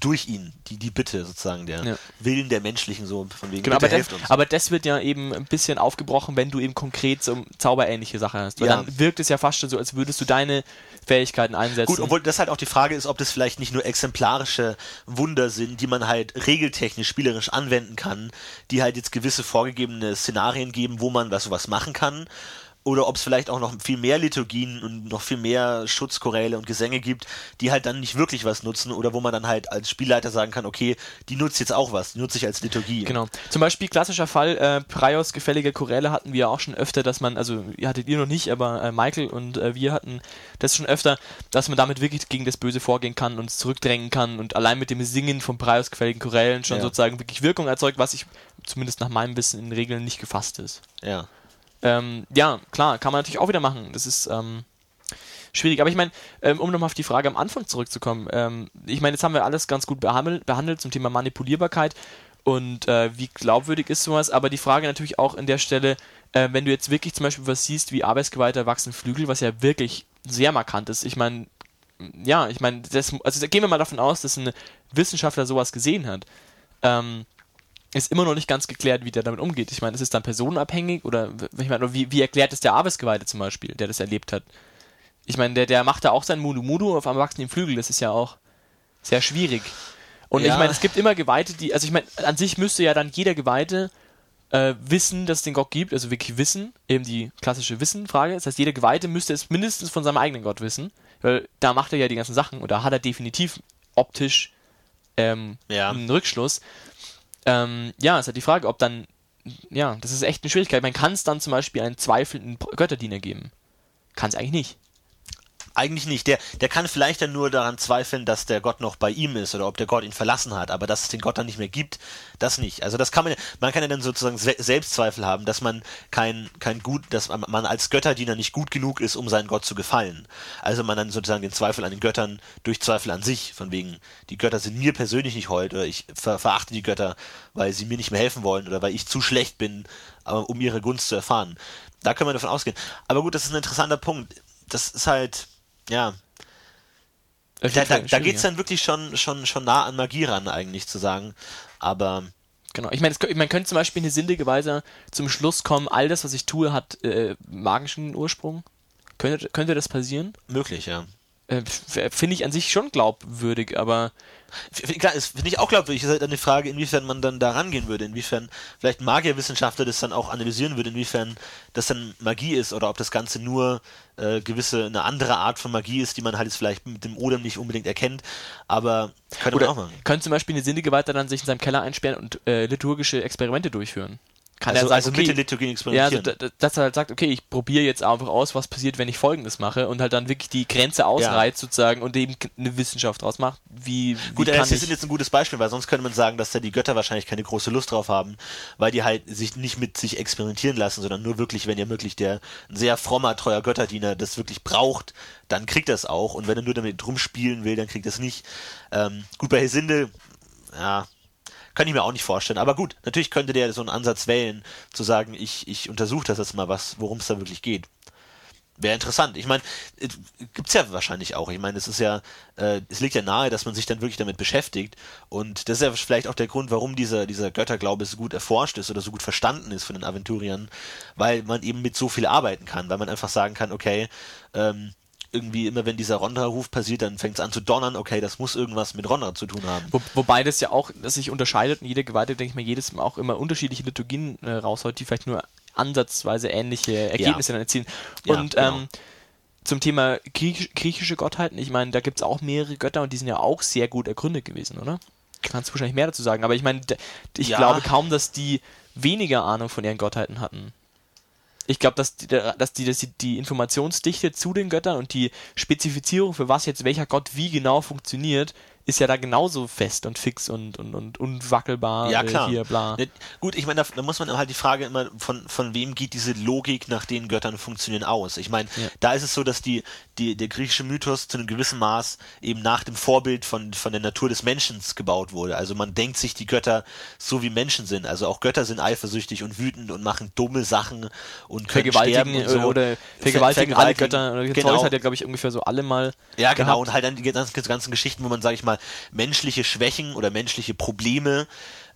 durch ihn, die, die Bitte sozusagen, der ja. Willen der Menschlichen, so von wegen genau, aber das, aber das wird ja eben ein bisschen aufgebrochen, wenn du eben konkret so zauberähnliche Sache hast. Weil ja. dann wirkt es ja fast schon so, als würdest du deine Fähigkeiten einsetzen. Gut, obwohl das halt auch die Frage ist, ob das vielleicht nicht nur exemplarische Wunder sind, die man halt regeltechnisch, spielerisch anwenden kann, die halt jetzt gewisse vorgegebene Szenarien geben, wo man was sowas machen kann oder ob es vielleicht auch noch viel mehr Liturgien und noch viel mehr Schutzchoräle und Gesänge gibt, die halt dann nicht wirklich was nutzen oder wo man dann halt als Spielleiter sagen kann, okay, die nutzt jetzt auch was, die nutze ich als Liturgie. Genau. Zum Beispiel klassischer Fall, äh, Praios gefällige Choräle hatten wir auch schon öfter, dass man, also ihr hattet ihr noch nicht, aber äh, Michael und äh, wir hatten das schon öfter, dass man damit wirklich gegen das Böse vorgehen kann und es zurückdrängen kann und allein mit dem Singen von Praios gefälligen Chorälen schon ja. sozusagen wirklich Wirkung erzeugt, was ich zumindest nach meinem Wissen in Regeln nicht gefasst ist. Ja. Ähm, ja, klar, kann man natürlich auch wieder machen. Das ist ähm, schwierig. Aber ich meine, ähm, um nochmal auf die Frage am Anfang zurückzukommen, ähm, ich meine, jetzt haben wir alles ganz gut behandelt, behandelt zum Thema Manipulierbarkeit und äh, wie glaubwürdig ist sowas, aber die Frage natürlich auch an der Stelle, äh, wenn du jetzt wirklich zum Beispiel was siehst wie Arbeitsgeweihter wachsen Flügel, was ja wirklich sehr markant ist. Ich meine, ja, ich meine, also gehen wir mal davon aus, dass ein Wissenschaftler sowas gesehen hat. Ähm, ist immer noch nicht ganz geklärt, wie der damit umgeht. Ich meine, ist es dann personenabhängig oder ich meine, wie, wie erklärt es der Arbeitsgeweihte zum Beispiel, der das erlebt hat? Ich meine, der, der macht da auch sein Mudu Mudu auf einem wachsenden Flügel, das ist ja auch sehr schwierig. Und ja. ich meine, es gibt immer Geweihte, die, also ich meine, an sich müsste ja dann jeder Geweihte äh, wissen, dass es den Gott gibt, also wirklich wissen, eben die klassische Wissen-Frage. Das heißt, jeder Geweihte müsste es mindestens von seinem eigenen Gott wissen, weil da macht er ja die ganzen Sachen und da hat er definitiv optisch ähm, ja. einen Rückschluss. Ähm, ja, ist halt die Frage, ob dann, ja, das ist echt eine Schwierigkeit. Man kann es dann zum Beispiel einen zweifelnden Götterdiener geben. Kann es eigentlich nicht. Eigentlich nicht. Der, der kann vielleicht dann nur daran zweifeln, dass der Gott noch bei ihm ist oder ob der Gott ihn verlassen hat, aber dass es den Gott dann nicht mehr gibt, das nicht. Also das kann man, man kann ja dann sozusagen Selbstzweifel haben, dass man kein, kein gut, dass man als Götterdiener nicht gut genug ist, um seinen Gott zu gefallen. Also man dann sozusagen den Zweifel an den Göttern durch Zweifel an sich, von wegen, die Götter sind mir persönlich nicht hold oder ich ver verachte die Götter, weil sie mir nicht mehr helfen wollen oder weil ich zu schlecht bin, um ihre Gunst zu erfahren. Da können wir davon ausgehen. Aber gut, das ist ein interessanter Punkt. Das ist halt, ja. Da, da, da geht es dann wirklich schon, schon, schon nah an Magie ran, eigentlich zu sagen. Aber. Genau, ich meine, man könnte zum Beispiel in eine sinnige Weise zum Schluss kommen, all das, was ich tue, hat äh, magischen Ursprung. Könnte, könnte das passieren? Möglich, ja. Äh, Finde ich an sich schon glaubwürdig, aber Klar, finde ich auch glaubwürdig. Es ist halt eine Frage, inwiefern man dann da rangehen würde, inwiefern vielleicht Magierwissenschaftler das dann auch analysieren würde, inwiefern das dann Magie ist oder ob das Ganze nur äh, gewisse, eine andere Art von Magie ist, die man halt jetzt vielleicht mit dem Odem nicht unbedingt erkennt, aber könnte man auch machen. Könnte zum Beispiel eine sinnige Weiter dann sich in seinem Keller einsperren und äh, liturgische Experimente durchführen kann also, er sagen, also okay, mit der Liturgie experimentieren. Ja, also, dass er halt sagt, okay, ich probiere jetzt einfach aus, was passiert, wenn ich Folgendes mache und halt dann wirklich die Grenze ausreizt ja. sozusagen und eben eine Wissenschaft draus macht. Wie, wie Gut, das ist jetzt ein gutes Beispiel, weil sonst könnte man sagen, dass da die Götter wahrscheinlich keine große Lust drauf haben, weil die halt sich nicht mit sich experimentieren lassen, sondern nur wirklich, wenn ja wirklich der ein sehr frommer, treuer Götterdiener das wirklich braucht, dann kriegt er es auch und wenn er nur damit rumspielen will, dann kriegt er es nicht. Ähm, gut, bei Hesinde, ja, kann ich mir auch nicht vorstellen. Aber gut, natürlich könnte der so einen Ansatz wählen, zu sagen, ich, ich untersuche das jetzt mal, was, worum es da wirklich geht. Wäre interessant. Ich meine, äh, gibt's ja wahrscheinlich auch. Ich meine, es ist ja, äh, es liegt ja nahe, dass man sich dann wirklich damit beschäftigt. Und das ist ja vielleicht auch der Grund, warum dieser, dieser Götterglaube so gut erforscht ist oder so gut verstanden ist von den Aventuriern, weil man eben mit so viel arbeiten kann, weil man einfach sagen kann, okay, ähm, irgendwie immer, wenn dieser Rondra-Ruf passiert, dann fängt es an zu donnern, okay, das muss irgendwas mit Rondra zu tun haben. Wo, wobei das ja auch das sich unterscheidet und jede Geweihte, denke ich mal, jedes Mal auch immer unterschiedliche Liturgien äh, raushaut, die vielleicht nur ansatzweise ähnliche Ergebnisse ja. dann erzielen. Und ja, genau. ähm, zum Thema Griech griechische Gottheiten, ich meine, da gibt es auch mehrere Götter und die sind ja auch sehr gut ergründet gewesen, oder? Kannst du wahrscheinlich mehr dazu sagen, aber ich meine, ich ja. glaube kaum, dass die weniger Ahnung von ihren Gottheiten hatten ich glaube, dass, die, dass, die, dass die, die Informationsdichte zu den Göttern und die Spezifizierung, für was jetzt welcher Gott wie genau funktioniert, ist ja da genauso fest und fix und, und, und unwackelbar. Ja, klar. Hier, bla. Ne, gut, ich meine, da, da, muss man halt die Frage immer, von, von wem geht diese Logik nach den Göttern funktionieren aus? Ich meine, ja. da ist es so, dass die, die, der griechische Mythos zu einem gewissen Maß eben nach dem Vorbild von, von der Natur des Menschen gebaut wurde. Also man denkt sich die Götter so wie Menschen sind. Also auch Götter sind eifersüchtig und wütend und machen dumme Sachen und können sterben und so. Oder vergewaltigen, alle Götter. Genau. Zeus hat ja, glaube ich, ungefähr so alle mal Ja, genau. Gehabt. Und halt dann die ganzen, ganzen Geschichten, wo man, sage ich mal, menschliche Schwächen oder menschliche Probleme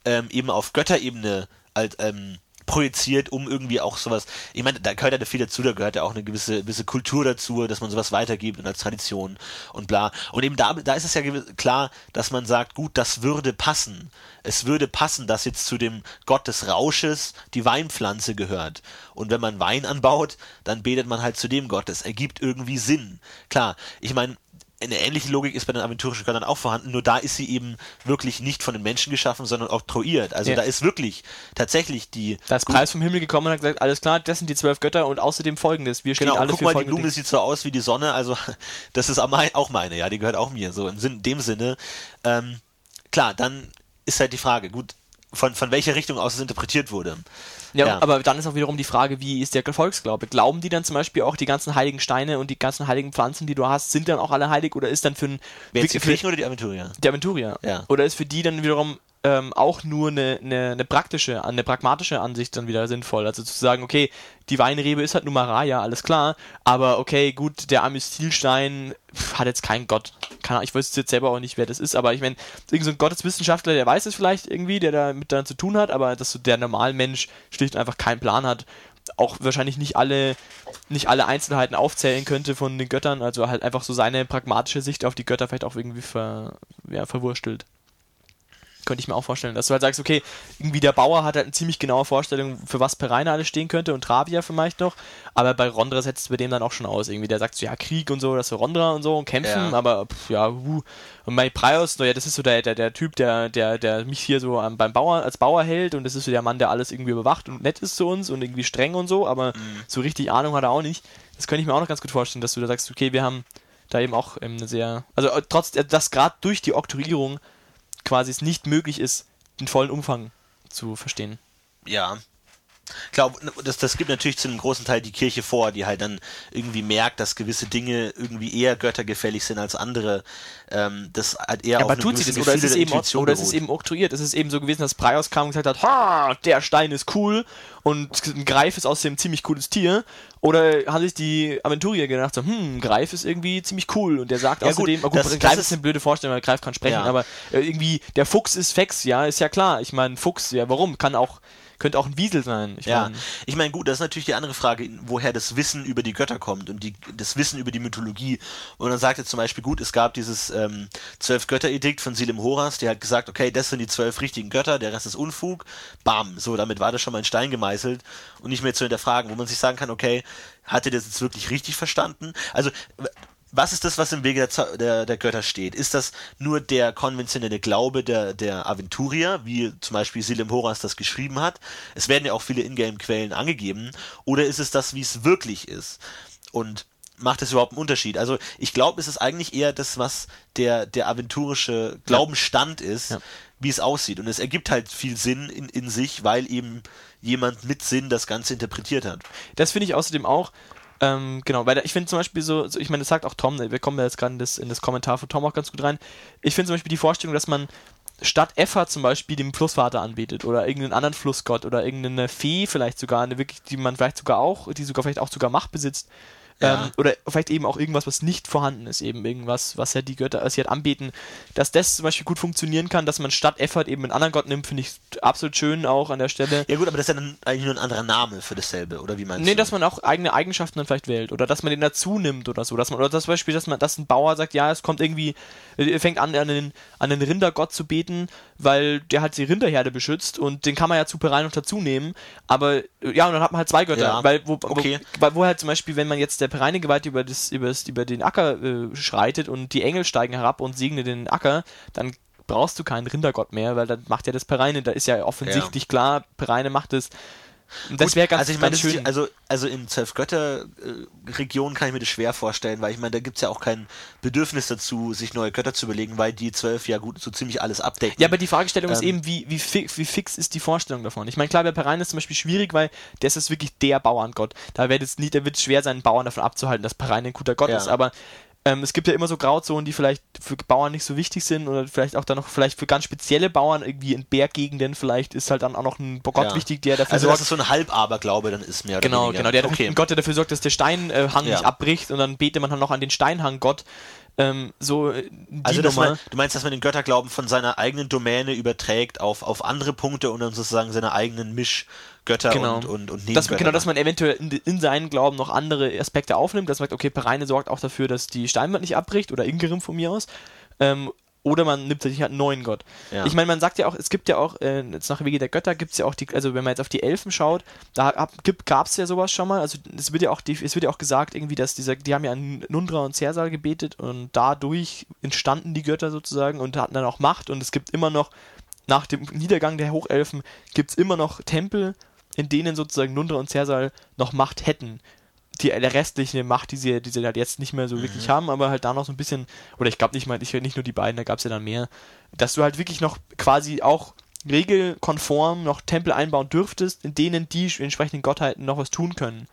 ähm, eben auf Götterebene halt, ähm, projiziert, um irgendwie auch sowas. Ich meine, da gehört ja viel dazu, da gehört ja auch eine gewisse, gewisse Kultur dazu, dass man sowas weitergibt und als Tradition und bla. Und eben da, da ist es ja klar, dass man sagt, gut, das würde passen. Es würde passen, dass jetzt zu dem Gott des Rausches die Weinpflanze gehört. Und wenn man Wein anbaut, dann betet man halt zu dem Gott. Das ergibt irgendwie Sinn. Klar, ich meine, eine ähnliche Logik ist bei den aventurischen Göttern auch vorhanden, nur da ist sie eben wirklich nicht von den Menschen geschaffen, sondern oktroyiert. Also ja. da ist wirklich tatsächlich die. Da ist Preis vom Himmel gekommen und hat gesagt, alles klar, das sind die zwölf Götter und außerdem folgendes. Wir stehen genau, alle guck für mal, die Blume sieht so aus wie die Sonne, also das ist auch meine, ja, die gehört auch mir, so im Sinn, dem Sinne. Ähm, klar, dann ist halt die Frage, gut, von, von welcher Richtung aus es interpretiert wurde. Ja, ja, aber dann ist auch wiederum die Frage, wie ist der Volksglaube? Glauben die dann zum Beispiel auch die ganzen heiligen Steine und die ganzen heiligen Pflanzen, die du hast, sind dann auch alle heilig oder ist dann für ein... Wer jetzt die Kirchen oder die Aventurier? Die Aventurier. Ja. Oder ist für die dann wiederum ähm, auch nur eine, eine, eine praktische, eine pragmatische Ansicht dann wieder sinnvoll. Also zu sagen, okay, die Weinrebe ist halt nur Maraya, alles klar, aber okay, gut, der Amystilstein hat jetzt keinen Gott. Kann, ich weiß jetzt selber auch nicht, wer das ist, aber ich meine, irgend so Gotteswissenschaftler, der weiß es vielleicht irgendwie, der damit dann zu tun hat, aber dass so der Normalmensch schlicht und einfach keinen Plan hat, auch wahrscheinlich nicht alle, nicht alle Einzelheiten aufzählen könnte von den Göttern, also halt einfach so seine pragmatische Sicht auf die Götter vielleicht auch irgendwie ver, ja, verwurstelt. Könnte ich mir auch vorstellen, dass du halt sagst, okay, irgendwie der Bauer hat halt eine ziemlich genaue Vorstellung, für was Pereine alles stehen könnte und Travia vielleicht noch, aber bei Rondra setzt es bei dem dann auch schon aus. Irgendwie, der sagt so, ja, Krieg und so, das ist Rondra und so und kämpfen, ja. aber pff, ja, uh. Und bei Prios, no, ja, das ist so der, der, der Typ, der, der, der mich hier so ähm, beim Bauer, als Bauer hält und das ist so der Mann, der alles irgendwie überwacht und nett ist zu uns und irgendwie streng und so, aber mhm. so richtig Ahnung hat er auch nicht. Das könnte ich mir auch noch ganz gut vorstellen, dass du da sagst, okay, wir haben da eben auch ähm, eine sehr, also äh, trotz, äh, dass gerade durch die Oktroyierung quasi es nicht möglich ist, den vollen Umfang zu verstehen. Ja. Ich glaube, das, das gibt natürlich zu einem großen Teil die Kirche vor, die halt dann irgendwie merkt, dass gewisse Dinge irgendwie eher göttergefällig sind als andere. Ähm, das hat eher Ja, aber tut sie das oder ist, es eben, Intuition oder ist es eben oktroyiert? Es ist eben so gewesen, dass Praios kam und gesagt hat, ha, der Stein ist cool und ein Greif ist außerdem ein ziemlich cooles Tier. Oder haben sich die Aventurier gedacht, so, hm, Greif ist irgendwie ziemlich cool und der sagt Ja, gut, außerdem, oh, gut, das- das Greif ist- ist eine blöde Vorstellung, weil Greif kann sprechen, Ja. aber äh, irgendwie der Fuchs ist Fex, ja, ist ja klar. Ich meine, Fuchs, ja, warum? Kann auch, könnte auch ein Wiesel sein. Ich Ja, mein, ich meine, gut, das ist natürlich die andere Frage, woher das Wissen über die Götter kommt und die, das Wissen über die Mythologie. Und dann sagt er zum Beispiel, gut, es gab dieses ähm, Zwölf-Götter-Edikt von Silim Horas, der hat gesagt, okay, das sind die zwölf richtigen Götter, der Rest ist Unfug. Bam, so, damit war das schon mal in Stein gemeißelt und nicht mehr zu hinterfragen, wo man sich sagen kann, okay, hat er das jetzt wirklich richtig verstanden? Also, was ist das, was im Wege der, der, der Götter steht? Ist das nur der konventionelle Glaube der, der Aventurier, wie zum Beispiel Silim Horas das geschrieben hat? Es werden ja auch viele Ingame-Quellen angegeben. Oder ist es das, wie es wirklich ist? Und macht es überhaupt einen Unterschied? Also ich glaube, es ist eigentlich eher das, was der, der aventurische Glaubensstand ist, Ja. wie es aussieht. Und es ergibt halt viel Sinn in, in sich, weil eben jemand mit Sinn das Ganze interpretiert hat. Das finde ich außerdem auch, ähm, genau, weil ich finde zum Beispiel so, so ich meine, das sagt auch Tom, wir kommen ja jetzt gerade in das, in das Kommentar von Tom auch ganz gut rein. Ich finde zum Beispiel die Vorstellung, dass man statt Effa zum Beispiel dem Flussvater anbetet oder irgendeinen anderen Flussgott oder irgendeine Fee vielleicht sogar, eine wirklich, die man vielleicht sogar auch, die sogar vielleicht auch sogar Macht besitzt. Ja. Ähm, oder vielleicht eben auch irgendwas, was nicht vorhanden ist, eben irgendwas, was ja die Götter, sie halt anbeten, dass das zum Beispiel gut funktionieren kann, dass man statt Effort eben einen anderen Gott nimmt, finde ich absolut schön auch an der Stelle. Ja gut, aber das ist ja dann eigentlich nur ein anderer Name für dasselbe, oder wie meinst Nee, du? dass man auch eigene Eigenschaften dann vielleicht wählt oder dass man den dazu nimmt oder so, dass man oder das Beispiel, dass man dass ein Bauer sagt, ja, es kommt irgendwie er fängt an an den an den Rindergott zu beten, weil der halt die Rinderherde beschützt und den kann man ja zu Perein noch dazu nehmen, aber äh, ja, und dann hat man halt zwei Götter, Ja, weil wo, okay. wo, weil wo halt zum Beispiel, wenn man jetzt der Pereine-Gewalt über das über das, über den Acker äh, schreitet und die Engel steigen herab und segnen den Acker, dann brauchst du keinen Rindergott mehr, weil dann macht ja das Pereine, da ist ja offensichtlich klar, Pereine macht es. Das Gut, wäre ganz, also ich meine, das ist- schön. also, also in Zwölf-Götter-Regionen kann ich mir das schwer vorstellen, weil ich meine, da gibt's ja auch kein Bedürfnis dazu, sich neue Götter zu überlegen, weil die zwölf ja gut so ziemlich alles abdecken. Ja, aber die Fragestellung ist Ähm, eben, wie, wie, fi wie fix ist die Vorstellung davon? Ich meine, klar, bei Perein ist zum Beispiel schwierig, weil der ist wirklich der Bauerngott. Da wird es nicht, da wird es schwer sein, Bauern davon abzuhalten, dass Perein ein guter Gott Ja. ist, aber ähm, es gibt ja immer so Grauzonen, die vielleicht für Bauern nicht so wichtig sind oder vielleicht auch dann noch, vielleicht für ganz spezielle Bauern, irgendwie in Berggegenden, vielleicht ist halt dann auch noch ein Gott Ja. wichtig, der dafür also sorgt. dass es so ein Halbaberglaube dann ist mehr oder Genau, weniger. genau. Der okay. ein Gott, der dafür sorgt, dass der Steinhang Ja. nicht abbricht und dann betet man dann noch an den Steinhanggott. Ähm, so äh, Also man, du meinst, dass man den Götterglauben von seiner eigenen Domäne überträgt auf, auf andere Punkte und dann sozusagen seine eigenen Mischgötter genau. und, und, und Nebengötter genau, dass man eventuell in, in seinen Glauben noch andere Aspekte aufnimmt, dass man sagt, okay, Pereine sorgt auch dafür, dass die Steinwand nicht abbricht oder Ingerim von mir aus. Ähm, oder man nimmt sich halt einen neuen Gott. Ja. Ich meine, man sagt ja auch, es gibt ja auch, äh, jetzt nach Wege der Götter gibt es ja auch die, also wenn man jetzt auf die Elfen schaut, da gab es ja sowas schon mal, also es wird ja auch, die, es wird ja auch gesagt irgendwie, dass dieser, die haben ja an Nundra und Cersal gebetet und dadurch entstanden die Götter sozusagen und hatten dann auch Macht und es gibt immer noch, nach dem Niedergang der Hochelfen, gibt es immer noch Tempel, in denen sozusagen Nundra und Cersal noch Macht hätten. Die, der restliche Macht, die sie, die sie halt jetzt nicht mehr so wirklich haben, aber halt da noch so ein bisschen, oder ich glaube nicht mal, ich, nicht nur die beiden, da gab es ja dann mehr, dass du halt wirklich noch quasi auch regelkonform noch Tempel einbauen dürftest, in denen die entsprechenden Gottheiten noch was tun können.